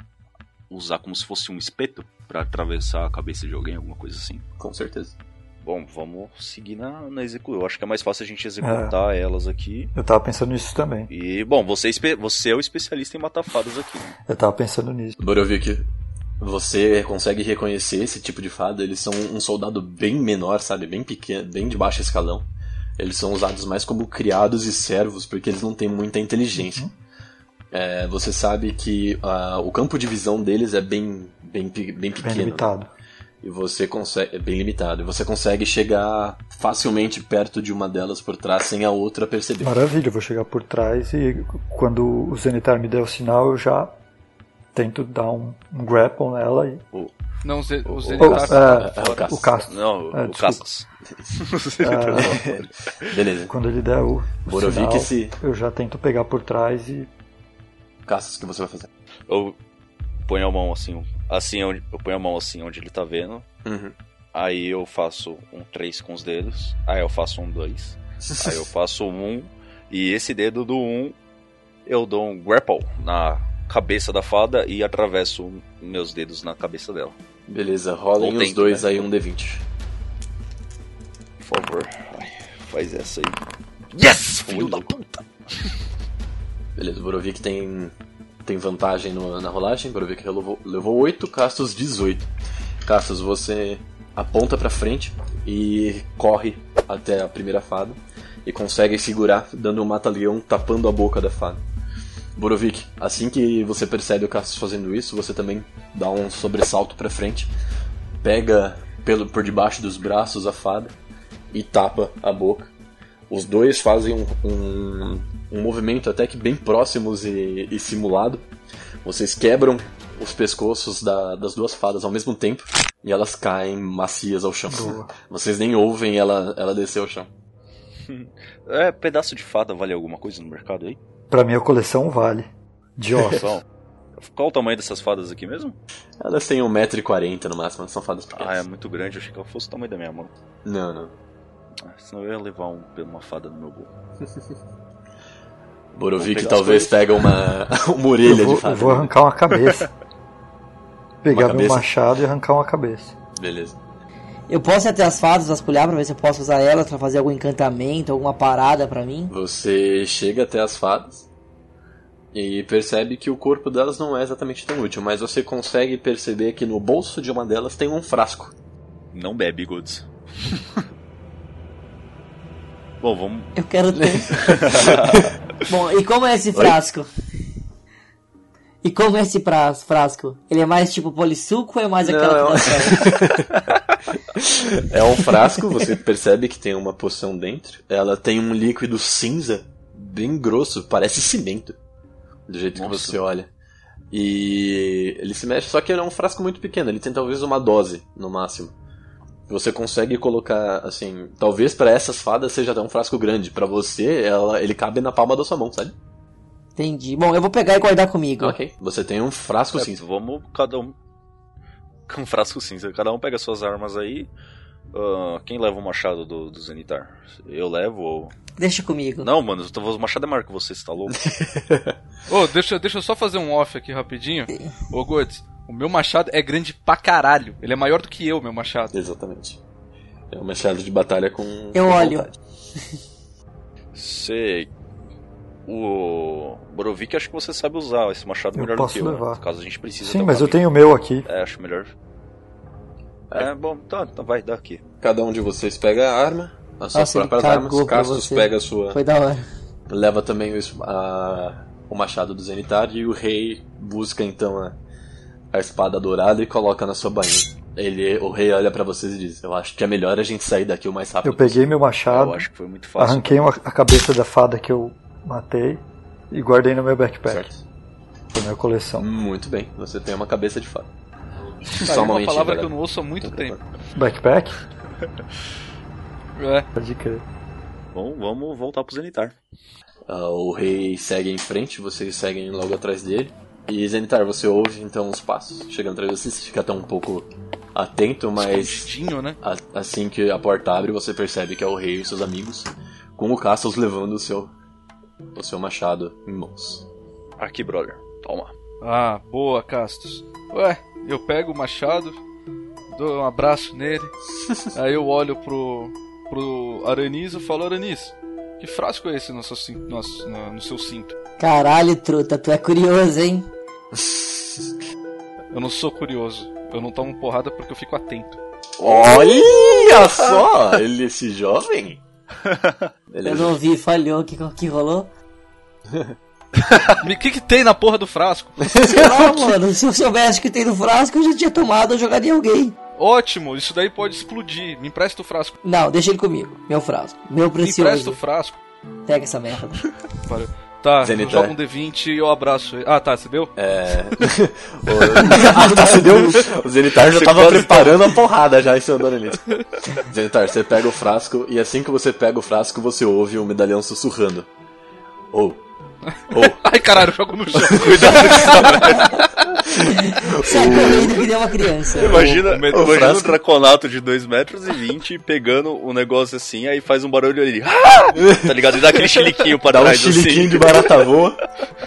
usar como se fosse um espeto pra atravessar a cabeça de alguém, alguma coisa assim. Com certeza. Bom, vamos seguir na, na execução. Eu acho que é mais fácil a gente executar elas aqui. Eu tava pensando nisso também. E, bom, você, é você é o especialista em matar fadas aqui, né? Eu tava pensando nisso. Borovik, você consegue reconhecer esse tipo de fada? Eles são um soldado bem menor, sabe? Bem pequeno, bem de baixo escalão. Eles são usados mais como criados e servos, porque eles não têm muita inteligência. É, você sabe que ah, o campo de visão deles é bem, bem, bem Bem pequeno. limitado. E você consegue. É bem limitado. E você consegue chegar facilmente perto de uma delas por trás sem a outra perceber. Maravilha, eu vou chegar por trás e quando o Zenitar me der o sinal, eu já tento dar um, um grapple nela e. Não, os, os Oh, Zenitar é, É, o Cassius. o Castro. Não, É, o desculpa. Caças. Beleza. Quando ele der o, o Borovik sinal, se- eu já tento pegar por trás e. Caças, o que você vai fazer? Eu ponho a mão assim, assim onde, eu ponho a mão assim onde ele tá vendo. Uhum. Aí eu faço um 3 com os dedos. Aí eu faço um 2. Aí eu faço um. E esse dedo do 1 um, eu dou um grapple na cabeça da fada e atravesso meus dedos na cabeça dela. Beleza, rolem os dois né? aí um D20. Por favor. Ai, faz essa aí. Yes! Filho da puta! Beleza, o Borovik tem, tem vantagem no- na rolagem. Borovik levou, levou 8, Castos 18. Castos, você aponta pra frente e corre até a primeira fada e consegue segurar, dando um mata-leão tapando a boca da fada. Borovik, assim que você percebe o Castos fazendo isso, você também dá um sobressalto pra frente, pega pelo, por debaixo dos braços a fada e tapa a boca. Os dois fazem um, um, um movimento até que bem próximos e, e simulado. Vocês quebram os pescoços da- das duas fadas ao mesmo tempo e elas caem macias ao chão. Boa. Vocês nem ouvem ela, ela descer ao chão. É, pedaço de fada vale alguma coisa no mercado aí? Pra minha coleção vale. De ossos. Qual o tamanho dessas fadas aqui mesmo? Elas têm 1,40m no máximo, são fadas Ah, é pequenas. muito grande, eu achei que ela fosse o tamanho da minha mão. Não, não. Ah, senão eu ia levar um, uma fada no meu bolso. Borovik talvez pega uma, uma orelha eu, vou, de fada. eu vou arrancar uma cabeça. Pegar meu cabeça? machado e arrancar uma cabeça. Beleza. Eu posso ir até as fadas, vasculhar pra ver se eu posso usar elas pra fazer algum encantamento, alguma parada pra mim? Você chega até as fadas E percebe que o corpo delas não é exatamente tão útil, mas você consegue perceber que no bolso de uma delas tem um frasco. Não bebe, Goods. Bom, vamos. Eu quero ter. Bom, e como é esse frasco? E como é esse pras- frasco? Ele é mais tipo polissuco ou é mais Não, aquela é um-? É um frasco, você percebe que tem uma poção dentro. Ela tem um líquido cinza, bem grosso, parece cimento. Do jeito que Nossa. você olha. E ele se mexe, só que ele é um frasco muito pequeno, ele tem talvez uma dose no máximo. Você consegue colocar, assim, talvez pra essas fadas seja até um frasco grande. Pra você, ela, ele cabe na palma da sua mão, sabe? Entendi. Bom, eu vou pegar e guardar comigo. Ok. Você tem um frasco É, cinza. vamos cada um. Com um frasco cinza. Cada um pega suas armas aí. Ah, quem leva o machado do, do Zenitar? Eu levo ou. Deixa comigo. Não, mano, eu tô- o machado é maior que você, você tá louco? Ô, deixa, deixa eu só fazer um off aqui rapidinho. Ô, Gods, o meu machado é grande pra caralho. Ele é maior do que eu, meu machado. Exatamente. É um machado de batalha com. Eu com olho. Você. O. Borovik, acho que você sabe usar esse machado Eu melhor posso do que eu. levar. Caso a gente precise. Sim, mas eu tenho o meu aqui. É, acho melhor. É, bom, tá, então vai, dá aqui. Cada um de vocês pega a arma, as suas ele próprias cagou armas. Castos pega a sua. Foi da hora. Leva também o, a- o machado do Zenitar e o rei busca então a, a espada dourada e coloca na sua bainha. Ele, o rei olha pra vocês e diz: Eu acho que é melhor a gente sair daqui o mais rápido. Eu peguei meu Eu machado, acho que foi muito fácil. arranquei uma- a cabeça da fada que eu matei e guardei no meu backpack, Certo. da minha coleção. Muito bem, você tem uma cabeça de fada. Tá, Só é um uma palavra que galera. eu não ouço há muito tempo. Backpack? É. Pode crer. Bom, vamos voltar pro Zenitar. Ah, o rei segue em frente, vocês seguem logo atrás dele. E Zenitar, você ouve então os passos chegando atrás de vocês, fica até um pouco atento, mas né? A- Assim que a porta abre, você percebe que é o rei e seus amigos, com o Cassius levando o seu, o seu machado em mãos. Aqui, brother. Toma. Ah, boa, Castos. Ué, eu pego o machado, dou um abraço nele, aí eu olho pro, pro Aranis e falo, Aranis, que frasco é esse no seu, cin- no, no- no seu cinto? Caralho, truta, tu é curioso, hein? Eu não sou curioso, eu não tomo porrada porque eu fico atento. Olha só! Ele, esse jovem? Eu não ouvi, falhou, o que, que rolou? O que que tem na porra do frasco? Sei lá, mano, se eu soubesse o que tem no frasco, eu já tinha tomado, eu jogaria em alguém. Ótimo, isso daí pode explodir. Me empresta o frasco. Não, deixa ele comigo, meu frasco, meu Me empresta o precioso. frasco. Pega essa merda. Valeu. Tá, Zenitar. jogo um D20 e eu abraço ele. Ah, tá, você deu? É. o... ah, tá, você deu. O Zenitar já Você tava preparando a porrada já em seu nisso. Zenitar, você pega o frasco e assim que você pega o frasco, você ouve o medalhão sussurrando. Ou. Ou. Ai, caralho, eu jogo no chão. Sai correndo que nem uma criança. Imagina, o imagina frasco- um draconato de 2 metros e 20 pegando um negócio assim, aí faz um barulho ali. Ah! Tá ligado? E dá aquele chiliquinho pra Dá um trás chiliquinho assim. de barata voa.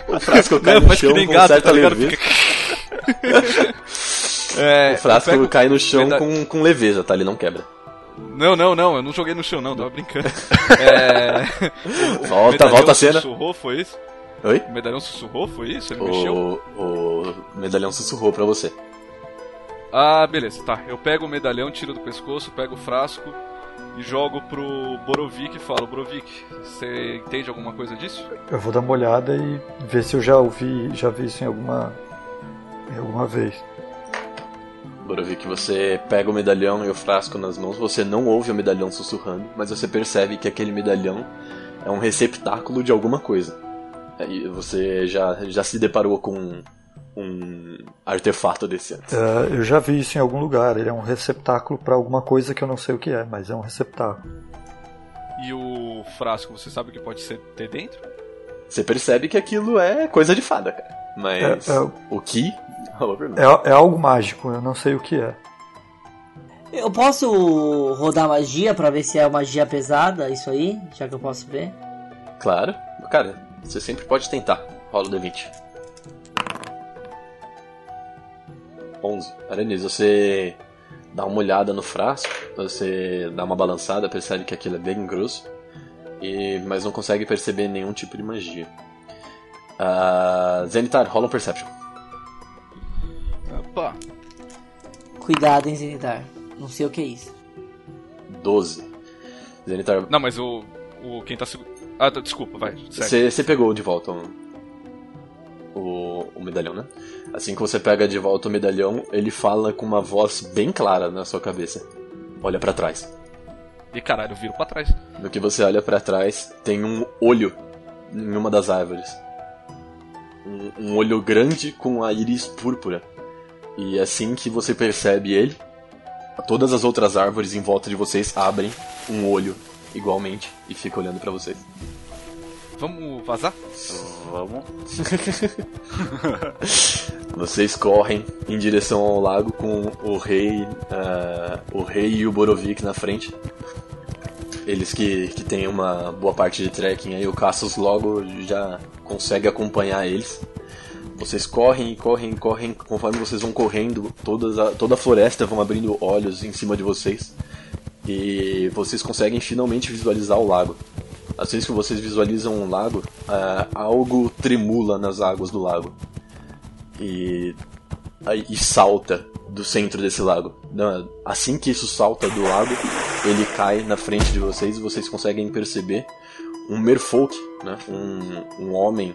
O frasco cai Não, no faz que chão nem gato, tá ligado? leveza. É, O frasco eu pego- cai no chão meda- com, com leveza, tá? Ele não quebra. Não, não, não, eu não joguei no chão, não, tava brincando. É. Volta, volta a cena. sussurrou, foi isso? Oi? O medalhão sussurrou, foi isso? Ele mexeu? O, o medalhão sussurrou pra você. Ah, beleza, tá. Eu pego o medalhão, tiro do pescoço, pego o frasco e jogo pro Borovik e falo: Borovik, você entende alguma coisa disso? Eu vou dar uma olhada e ver se eu já ouvi, já vi isso em alguma, em alguma vez. Borovik, você pega o medalhão e o frasco nas mãos, você não ouve o medalhão sussurrando, mas você percebe que aquele medalhão é um receptáculo de alguma coisa. Aí você já, já se deparou com um, um artefato desse antes. É, eu já vi isso em algum lugar. Ele é um receptáculo para alguma coisa que eu não sei o que é, mas é um receptáculo. E o frasco, você sabe o que pode ser ter dentro? Você percebe que aquilo é coisa de fada, cara. Mas É, é- o que? É, é algo mágico, eu não sei o que é. Eu posso rodar magia pra ver se é magia pesada, isso aí? Já que eu posso ver. Claro. Cara, você sempre pode tentar. Rola o D20. 11. Aranis, você dá uma olhada no frasco, você dá uma balançada, percebe que aquilo é bem grosso, e, mas não consegue perceber nenhum tipo de magia. Ah, Zenitar, rola um Perception. Opa. Cuidado, hein, Zenitar. Não sei o que é isso. 12. Zenitar, Não, mas o. o quem tá segurando. Ah, tá, desculpa, vai. Você pegou de volta o, o, o medalhão, né? Assim que você pega de volta o medalhão, ele fala com uma voz bem clara na sua cabeça. Olha pra trás. E caralho, eu viro pra trás. No que você olha pra trás, tem um olho em uma das árvores. Um, um olho grande com a íris púrpura. E assim que você percebe ele, todas as outras árvores em volta de vocês abrem um olho igualmente e ficam olhando pra vocês. Vamos vazar? Vamos. Vocês correm em direção ao lago com o rei, ah, o rei e o Borovic na frente. Eles que, que têm uma boa parte de trekking aí, o Cassius logo já consegue acompanhar eles. Vocês correm e correm e correm, conforme vocês vão correndo, todas a, toda a floresta vão abrindo olhos em cima de vocês. E vocês conseguem finalmente visualizar o lago. Às vezes que vocês visualizam um lago, ah, algo tremula nas águas do lago e, e salta do centro desse lago. Assim que isso salta do lago, ele cai na frente de vocês e vocês conseguem perceber um merfolk, né? um, um homem,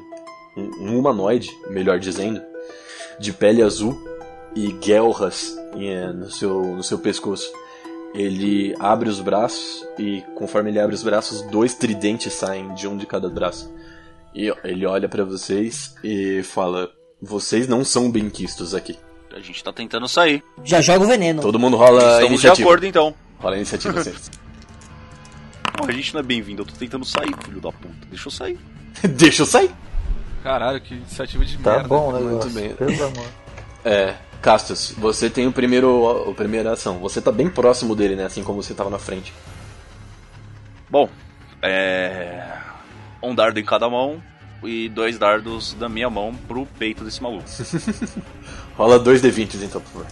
um, um humanoide, melhor dizendo, de pele azul e guelras eh, no seu, no seu pescoço. Ele abre os braços e, conforme ele abre os braços, dois tridentes saem de um de cada braço. E ele olha pra vocês e fala: Vocês não são benquistos aqui. A gente tá tentando sair. Já joga o veneno. Todo mundo rola Estamos de iniciativa. acordo então. Rola iniciativa, vocês. Pô, a gente não é bem-vindo, eu tô tentando sair, filho da puta. Deixa eu sair. Deixa eu sair. Caralho, que iniciativa de Tá merda. bom, né? muito bem. Pelo amor. É, Castus, você tem o primeiro, a primeira ação. Você tá bem próximo dele, né? Assim como você tava na frente. Bom, é. Um dardo em cada mão e dois dardos da minha mão pro peito desse maluco. Rola dois D20 então, por favor.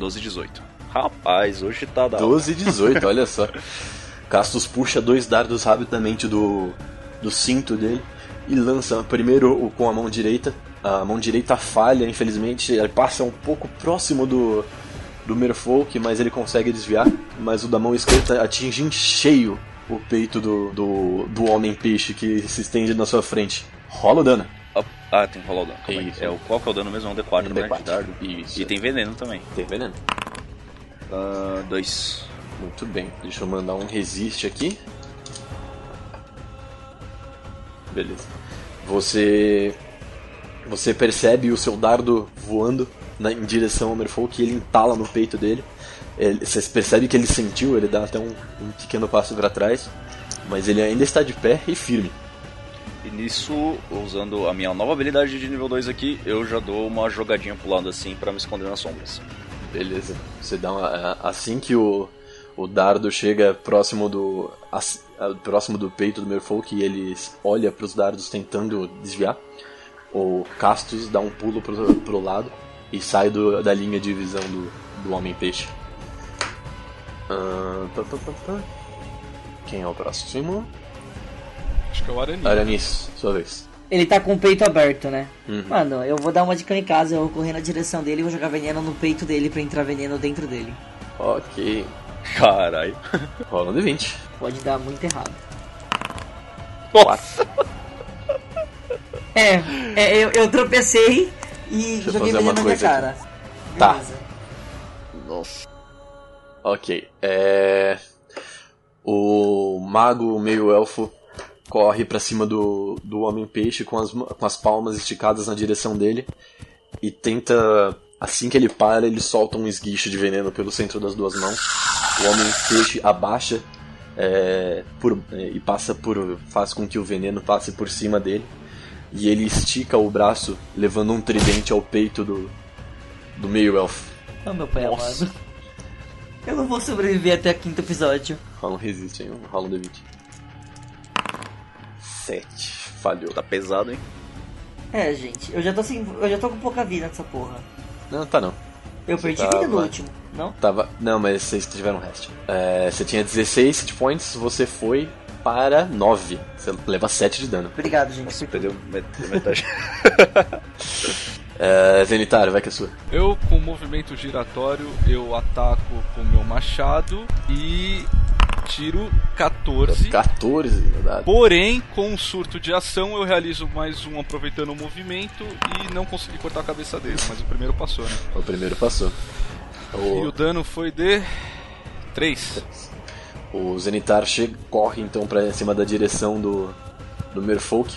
12 e 18. Rapaz, hoje tá da. 12 e 18, olha só. Castus puxa dois dardos rapidamente do, do cinto dele e lança primeiro com a mão direita. A mão direita falha, infelizmente, ele passa um pouco próximo do, do Merfolk, mas ele consegue desviar. Mas o da mão esquerda atinge em cheio o peito do, do, do homem-peixe que se estende na sua frente. Rola o dano. Ah, Ah, tem que rolar o dano. É, o, qual que é o dano mesmo? É um D4, Um né? D4. De dardo. Isso. E tem veneno também. Tem veneno. Ah, dois. Muito bem. Deixa eu mandar um resiste aqui. Beleza. Você você percebe o seu dardo voando na- em direção ao Merfolk e ele entala no peito dele. Ele- você percebe que ele sentiu, ele dá até um, um pequeno passo para trás, mas ele ainda está de pé e firme. E nisso, usando a minha nova habilidade de nível 2 aqui, eu já dou uma jogadinha pro lado assim pra me esconder nas sombras. Beleza. Você dá uma, a- assim que o, o dardo chega próximo do próximo do peito do Merfolk e ele olha para os dardos tentando desviar, o Castus dá um pulo pro, pro lado e sai do- da linha de visão do, do homem peixe. Ah, tá, tá, tá, tá. Quem é o próximo? Acho que é o Araninho. Aranis, sua vez. Ele tá com o peito aberto, né? Uhum. Mano, eu vou dar uma de cão em casa, eu vou correr na direção dele e vou jogar veneno no peito dele pra entrar veneno dentro dele. Ok. Caralho. Rola um D20. Pode dar muito errado. Nossa! É, é, eu, eu tropecei e Deixa joguei fazer uma na minha coisa aqui. cara. Tá. Beleza. Nossa. Ok. É. O mago meio elfo corre pra cima do, do homem peixe com as, com as palmas esticadas na direção dele e tenta. Assim que ele para, ele solta um esguicho de veneno pelo centro das duas mãos. O homem peixe abaixa é, por- é, e passa por. faz com que o veneno passe por cima dele. E ele estica o braço, levando um tridente ao peito do, do meio elfo. Oh, meu pai Nossa. amado. Eu não vou sobreviver até o quinto episódio. Rola um resiste aí, rola um D20. 7. Falhou. Tá pesado, hein? É, gente, eu já tô sem. Eu já tô com pouca vida nessa porra. Não, tá não. Eu Você perdi tava- vida no último, não? Tava. Não, mas vocês tiveram rest. É, você tinha 16 hit points, você foi para 9. Você leva 7 de dano. Obrigado, gente. Você perdeu met- metade. É, Zenitário, vai que é sua. Eu, com o movimento giratório, eu ataco com o meu machado e tiro 14. 14 no dado. Porém, com um surto de ação, eu realizo mais um aproveitando o movimento e não consegui cortar a cabeça dele. Mas o primeiro passou, né? O primeiro passou. E o O, dano foi de 3. o Zenitar chega, corre então pra cima da direção do, do Merfolk.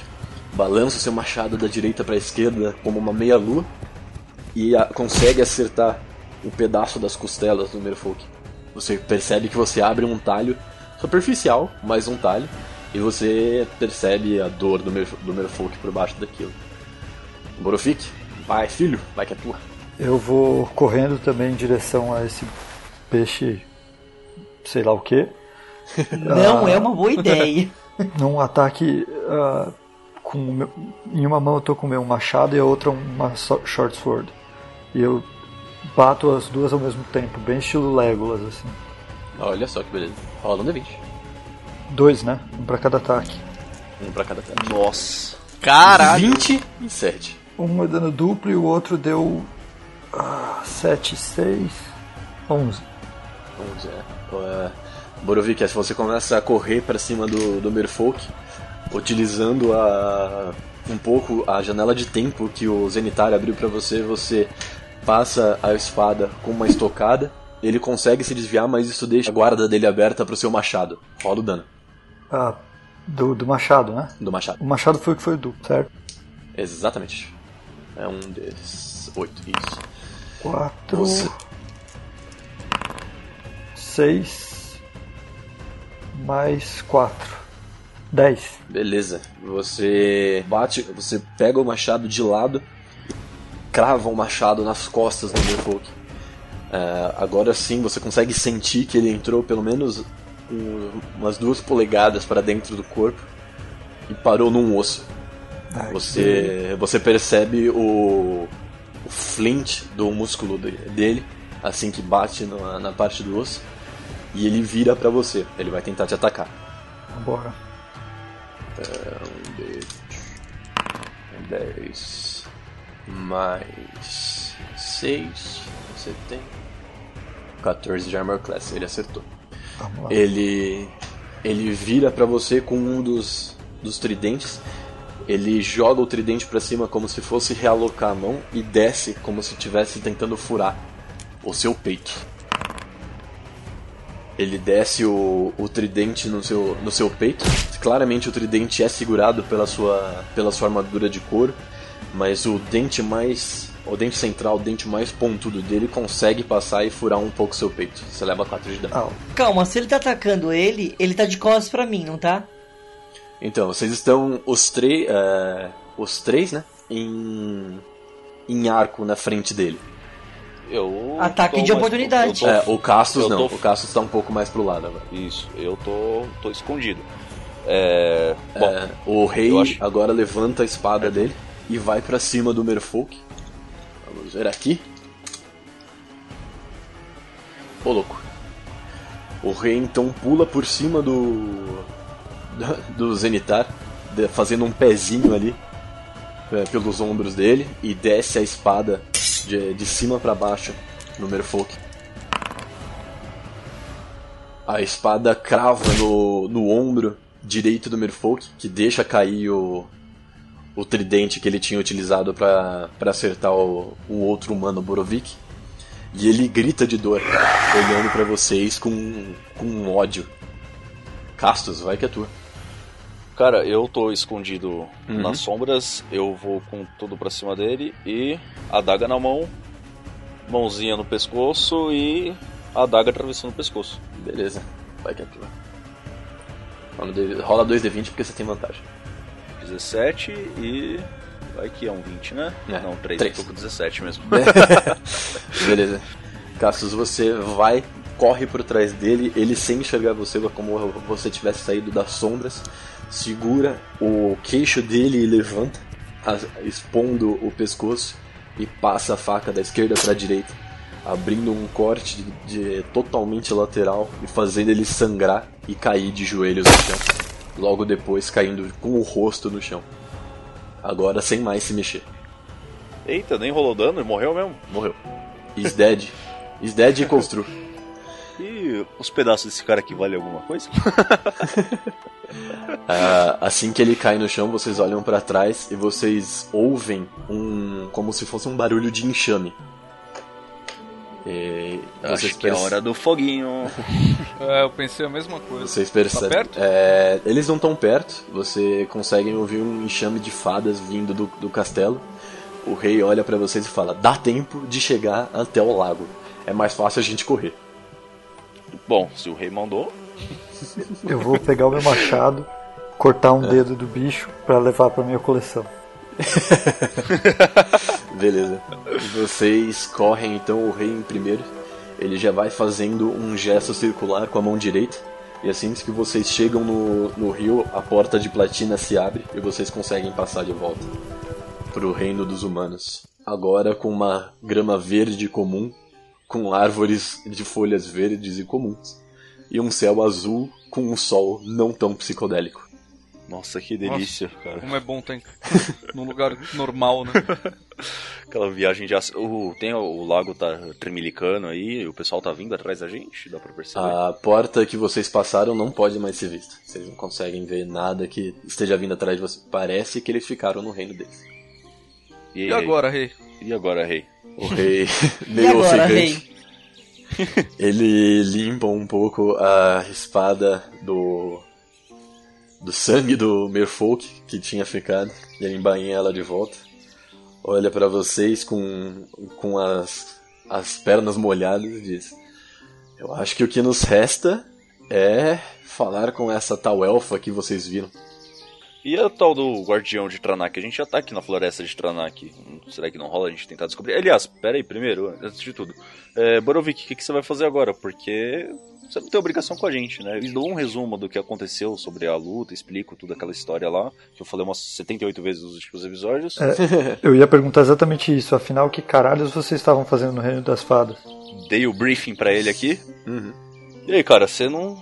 Balança o seu machado da direita pra esquerda como uma meia-lua. E a- consegue acertar um pedaço das costelas do Merfolk. Você percebe que você abre um talho superficial, mais um talho. E você percebe a dor do, Merf do Merfolk por baixo daquilo. Borofik, vai filho, vai que é tua. Eu vou correndo também em direção a esse peixe, sei lá o que, Não é uma boa ideia. num ataque ah, com meu- em uma mão eu tô com o meu machado e a outra uma short sword. E eu bato as duas ao mesmo tempo, bem estilo Legolas assim. Olha só que beleza. Rola um D20. Dois, né? Um pra cada ataque. Um pra cada teste. Nossa. Caralho! 27. Um é dano duplo e o outro deu ah, 7, 6, 11. 11, é. é. Borovic, se você começa a correr pra cima do, do Merfolk, utilizando a um pouco a janela de tempo que o Zenitar abriu pra você, você passa a espada com uma estocada, ele consegue se desviar, mas isso deixa a guarda dele aberta pro seu machado. Rola o dano Ah, do, do machado, né? do machado. O machado foi o que foi duplo, certo? Exatamente. É um desses. Oito, isso. 4, Você- 6, mais 4. 10. Beleza. Você bate, você pega o machado de lado crava o machado nas costas do Merfolk. É, agora sim você consegue sentir que ele entrou pelo menos um- umas duas polegadas para dentro do corpo e parou num osso. Ai, Você, você percebe o, o flint do músculo de- dele assim que bate na, na parte do osso e ele vira pra você. Ele vai tentar te atacar. Vambora. Um D. 10 mais 6. Você tem 14 de armor class. Ele acertou. Ele ele vira pra você com um dos dos tridentes. Ele joga o tridente pra cima como se fosse realocar a mão e desce como se estivesse tentando furar o seu peito. Ele desce o, o tridente no seu, no seu peito. Claramente o tridente é segurado pela sua, pela sua armadura de couro, mas o dente mais. O dente central, o dente mais pontudo dele, consegue passar e furar um pouco seu peito. Você leva 4 de dano. Calma, se ele tá atacando ele, ele tá de costas pra mim, não tá? Então, vocês estão os três. é, os três, né? Em. em arco na frente dele. Eu. Ataque de oportunidade. É, tô- o Castus eu não. tô- O Castus tá um pouco mais pro lado agora. Isso, eu tô, tô escondido. É. Bom, É, o rei acho- agora levanta a espada dele e vai pra cima do Merfolk. Vamos ver aqui. Ô louco. O rei então pula por cima do. do Zenitar, fazendo um pezinho ali é, pelos ombros dele e desce a espada de, de cima pra baixo no Merfolk. A espada crava no, no ombro direito do Merfolk, que deixa cair o, o tridente que ele tinha utilizado pra acertar o, o outro humano, Borovic. E ele grita de dor, olhando pra vocês com, com ódio. Castus, vai que é tua. cara, eu tô escondido Uhum. nas sombras, eu vou com tudo pra cima dele e a daga na mão, mãozinha no pescoço e a daga atravessando o pescoço. Beleza, vai que é tua. Rola 2d20 porque você tem vantagem. 17 e. Vai que é um 20, né? É, Não, 3, três. eu tô com 17 mesmo. Beleza. Cassius, você vai, corre por trás dele, ele sem enxergar você, como você tivesse saído das sombras, segura o queixo dele e levanta, expondo o pescoço e passa a faca da esquerda para a direita, abrindo um corte de, de- totalmente lateral e fazendo ele sangrar e cair de joelhos no chão. Logo depois caindo com o rosto no chão. Agora sem mais se mexer. Eita, nem rolou dano e morreu mesmo? Morreu. Is dead. Is dead e constru. E os pedaços desse cara aqui valem alguma coisa? Ah, assim que ele cai no chão, vocês olham pra trás e vocês ouvem um. como se fosse um barulho de enxame. E vocês Acho que é hora do foguinho. É, eu pensei a mesma coisa. Vocês percebem. Tá perto? É, eles não estão perto, você conseguem ouvir um enxame de fadas vindo do, do castelo. O rei olha pra vocês e fala: dá tempo de chegar até o lago. É mais fácil a gente correr. Bom, se o rei mandou, Eu vou pegar o meu machado, cortar um dedo do bicho pra levar pra minha coleção. Beleza. Vocês correm então o rei em primeiro. Ele já vai fazendo um gesto circular com a mão direita. E assim que vocês chegam no, no rio, a porta de platina se abre e vocês conseguem passar de volta pro reino dos humanos. Agora com uma grama verde comum, com árvores de folhas verdes e comuns, e um céu azul com um sol não tão psicodélico. Nossa, que delícia, cara. Como é bom estar em... num lugar normal, né? Aquela viagem de. O, tem o, o lago tá tremilicando aí, o pessoal tá vindo atrás da gente, dá pra perceber. A porta que vocês passaram não pode mais ser vista. Vocês não conseguem ver nada que esteja vindo atrás de vocês. Parece que eles ficaram no reino deles. E, E agora, rei? E agora, rei? O rei, E meio agora, ofegante, ele limpa um pouco a espada do do sangue do Merfolk que tinha ficado e ele embainha ela de volta. Olha pra vocês com com as as pernas molhadas e diz: "Eu acho que o que nos resta é falar com essa tal elfa que vocês viram." E a tal do guardião de Tranak? A gente já tá aqui na floresta de Tranak. Hum, Será que não rola a gente tentar descobrir? Aliás, pera aí, primeiro, antes de tudo. É, Borovik, o que, que você vai fazer agora? Porque você não tem obrigação com a gente, né? Eu dou um resumo do que aconteceu sobre a luta, explico toda aquela história lá, que eu falei umas 78 vezes nos últimos episódios. Eu ia perguntar exatamente isso, afinal, que caralhos vocês estavam fazendo no Reino das Fadas? Dei o briefing pra ele aqui. Uhum. E aí, cara, você não.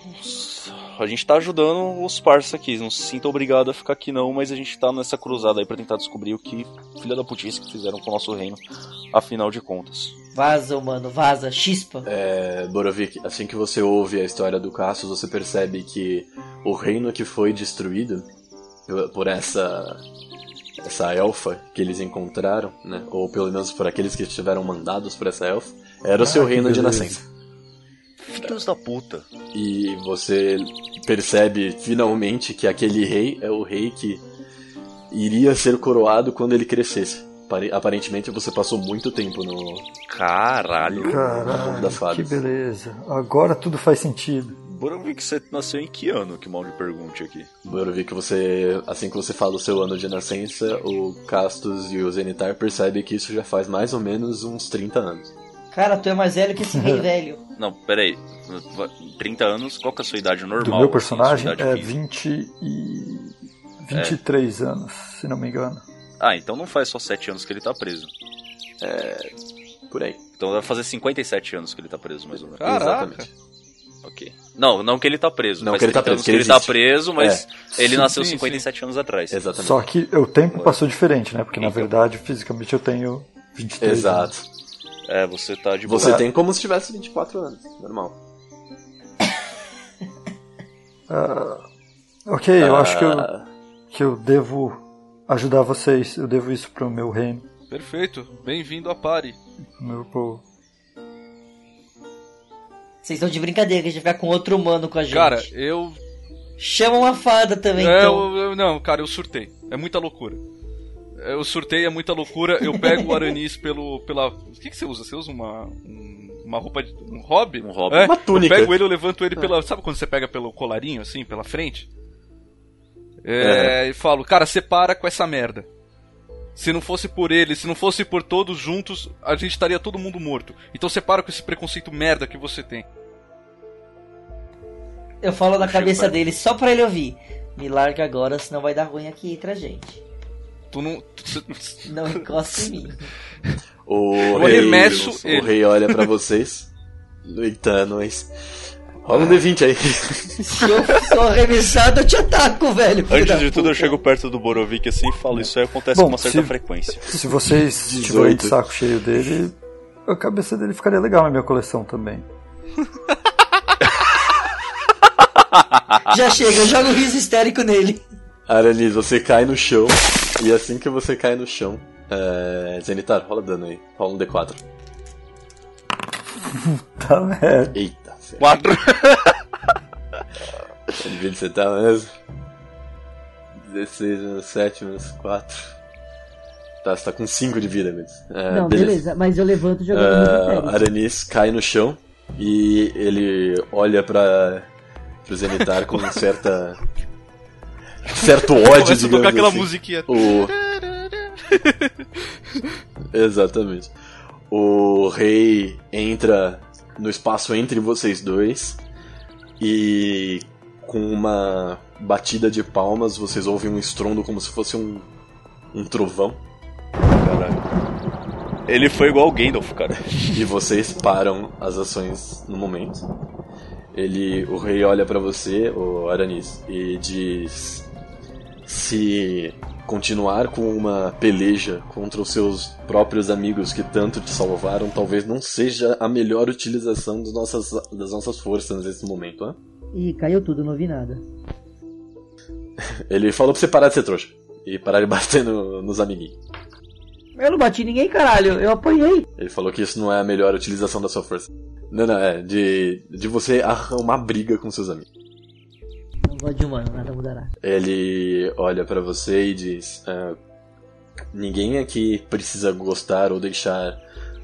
A gente tá ajudando os parça aqui. Não se sinta obrigado a ficar aqui, não, mas a gente tá nessa cruzada aí pra tentar descobrir o que filha da putice que fizeram com o nosso reino, afinal de contas. Vaza, mano, vaza, chispa. É, Borovik, assim que você ouve a história do Cassius, você percebe que o reino que foi destruído por essa essa elfa que eles encontraram, né, ou pelo menos por aqueles que estiveram mandados por essa elfa, era o seu Ah, que reino de nascença. Filhos da puta. E você percebe finalmente que aquele rei é o rei que iria ser coroado quando ele crescesse. Pare- Aparentemente você passou muito tempo no, Caralho. Caralho, das Fadas. que beleza. Agora tudo faz sentido. Borovik, você nasceu em que ano? Que mal me pergunte aqui. Que você, assim que você fala o seu ano de nascença, o Castus e o Zenitar percebem que isso já faz mais ou menos uns 30 anos. Cara, tu é mais velho que esse rei velho. Não, peraí. 30 anos, qual que é a sua idade normal? Do meu assim, personagem idade é física? 20 e... 23 anos, se não me engano. Ah, então não faz só 7 anos que ele tá preso. Por aí. Então vai fazer 57 anos que ele tá preso, mais ou menos. Caraca. Exatamente. Ok. Não, não que ele tá preso. Não que ele tá 30 preso, anos que ele ele tá preso, mas ele Sim, nasceu sim, 57 anos atrás. Exatamente. Só que o tempo passou diferente, né? Porque na Então. verdade, fisicamente, eu tenho 23 anos. É, você tá de boa. Você tem como se tivesse 24 anos, normal. Ah, ok, eu acho que eu, Ah, que eu devo ajudar vocês. Eu devo isso pro meu reino, Perfeito. Bem-vindo à party. pro meu povo. Vocês estão de brincadeira que a gente vai ficar com outro humano com a gente. Cara, eu. Chama uma fada também, É, então. eu, eu- não, cara, eu surtei. É muita loucura. Eu surtei, é muita loucura. Eu pego o Aranis pelo. pela. O que, que você usa? Você usa uma. um- uma roupa de. um hobby? Um hobby. É, Uma túnica. Eu pego ele, eu levanto ele pela. Sabe quando você pega pelo colarinho, assim, pela frente? É, E falo, cara, separa com essa merda. Se não fosse por ele, se não fosse por todos juntos, a gente estaria todo mundo morto. Então separa com esse preconceito merda que você tem. Eu falo na cabeça dele só pra ele ouvir. Me larga agora, senão vai dar ruim aqui entre a gente. Tu não. tu- Não encosta em mim. o, Eu rei, arremesso o ele. rei olha pra vocês. Eita, nós. Rola um D20 aí. Se eu sou arremessado, eu te ataco, velho. Antes de tudo, eu chego perto do Borovic assim e falo: Isso aí acontece Bom, com uma certa se- frequência. Se vocês tiverem 18. de saco cheio dele, a cabeça dele ficaria legal na minha coleção também. Já chega, eu jogo um riso histérico nele. Aranis, você cai no chão. E assim que você cai no chão, é... Zenitar, rola dano aí. Rola um D4. Tá merda. Eita. Quatro. Devia de você tá mesmo. 16 menos 7 menos 4. Tá, você tá com 5 de vida mesmo. É, Não, beleza. mas eu levanto jogando Ah, histérico. Aranis cai no chão e ele olha pra pro Zenitar com certa certo ódio, Começa a tocar aquela assim. musiquinha. O... Exatamente. O rei entra no espaço entre vocês dois e com uma batida de palmas vocês ouvem um estrondo como se fosse um, um trovão Caralho. Ele foi igual o Gandalf, cara. e vocês param as ações no momento. Ele, o rei olha pra você, o Aranis, e diz: se continuar com uma peleja contra os seus próprios amigos que tanto te salvaram, talvez não seja a melhor utilização das nossas, das nossas forças nesse momento, né? Ih, caiu tudo, não vi nada. Ele falou pra você parar de ser trouxa e parar de bater no- nos amiguinhos. Eu não bati ninguém, caralho. Eu apanhei. Ele falou que isso não é a melhor utilização da sua força. Não, não, é de, de você arrumar briga com seus amigos. Gosto de humano, nada mudará. Ele olha pra você e diz: "Ah, Ninguém aqui precisa gostar ou deixar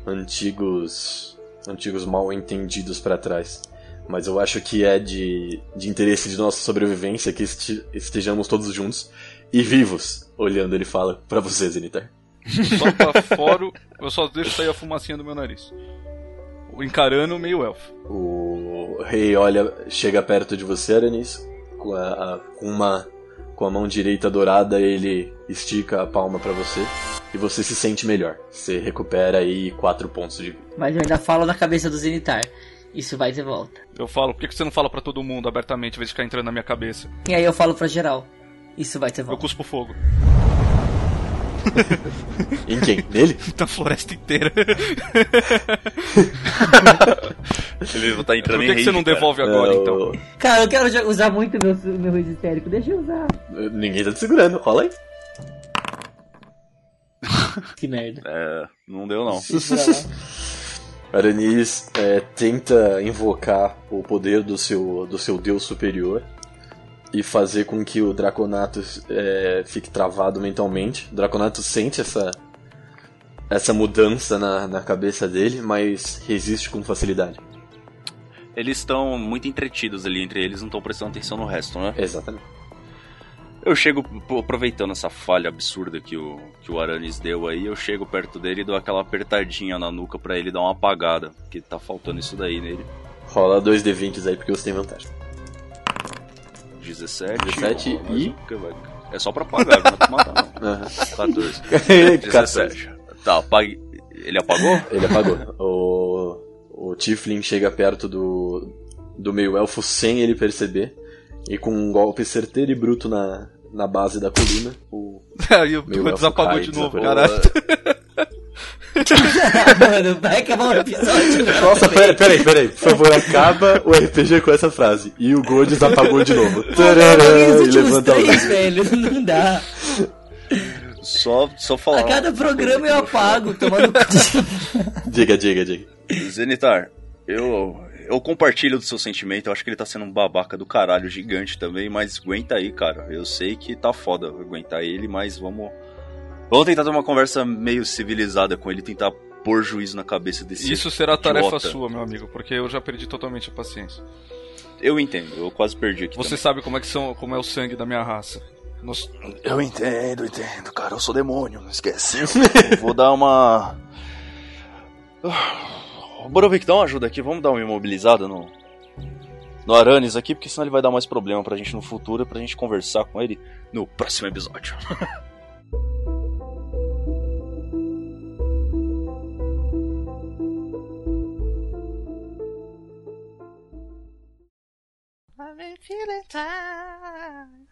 antigos antigos mal entendidos pra trás. Mas eu acho que é de, de interesse de nossa sobrevivência que este- estejamos todos juntos e vivos. Olhando, ele fala pra você, Zenitar. Só pra fora, eu só deixo sair a fumacinha do meu nariz. Encarando o meio elfo. O rei olha, chega perto de você, Aranis, com, a, a- com uma com a mão direita dourada, ele estica a palma pra você e você se sente melhor. Você recupera aí quatro pontos de vida. Mas eu ainda falo na cabeça do Zenitar. Isso vai ter volta. Eu falo, por que você não fala pra todo mundo abertamente, em vez de ficar entrando na minha cabeça? E aí eu falo pra geral. Isso vai ter Eu volta. cuspo fogo. Em quem? Nele? Na floresta inteira. Ele tá entrando Por em que, que você rage, não cara. devolve agora, É, então? Cara, eu quero usar muito meu, meu riso histérico. Deixa eu usar. Ninguém tá te segurando, rola aí. Que merda. É, não deu não. Aranis é, tenta invocar o poder do seu, do seu deus superior e fazer com que o Draconato é, fique travado mentalmente. O Draconato sente essa, essa mudança na, na cabeça dele, mas resiste com facilidade. Eles estão muito entretidos ali entre eles, não estão prestando atenção no resto, né? Exatamente. Eu chego, aproveitando essa falha absurda que o, que o Aranis deu aí, eu chego perto dele e dou aquela apertadinha na nuca pra ele dar uma apagada, porque tá faltando isso daí nele. Rola 2d20 aí porque você tem vantagem. 17. 17 ó, e? um É só pra apagar, não é pra matar não. Aham. 14. 14. 17. Tá, apague. Ele apagou? Ele apagou. o, o Tiflin chega perto do, do meio-elfo sem ele perceber. E com um golpe certeiro e bruto na, na base da coluna, o Aí o desapagou de novo, caralho. Mano, vai acabar o episódio. não. Nossa, peraí, peraí, peraí. Por favor, acaba o RPG com essa frase. E o Gold apagou de novo. Tarará, e levanta a três, luz. velho. Não dá. Só, só falar. A cada programa eu apago, tomando. Diga, diga, diga. Zenitar, eu, eu compartilho do seu sentimento. Eu acho que ele tá sendo um babaca do caralho gigante também, mas aguenta aí, cara. Eu sei que tá foda aguentar ele, mas vamos. Vamos tentar ter uma conversa meio civilizada com ele, tentar pôr juízo na cabeça desse. Isso será tarefa idiota. sua, meu amigo, porque eu já perdi totalmente a paciência. Eu entendo, eu quase perdi aqui. Você sabe como é que são, como é o sangue da minha raça. Nos- também. Eu entendo, entendo, cara. Eu sou demônio, não esquece. Eu vou dar uma. Borovic, dá uma ajuda aqui. Vamos dar uma imobilizada no. No Aranis aqui, porque senão ele vai dar mais problema pra gente no futuro, pra gente conversar com ele no próximo episódio. Feeling time.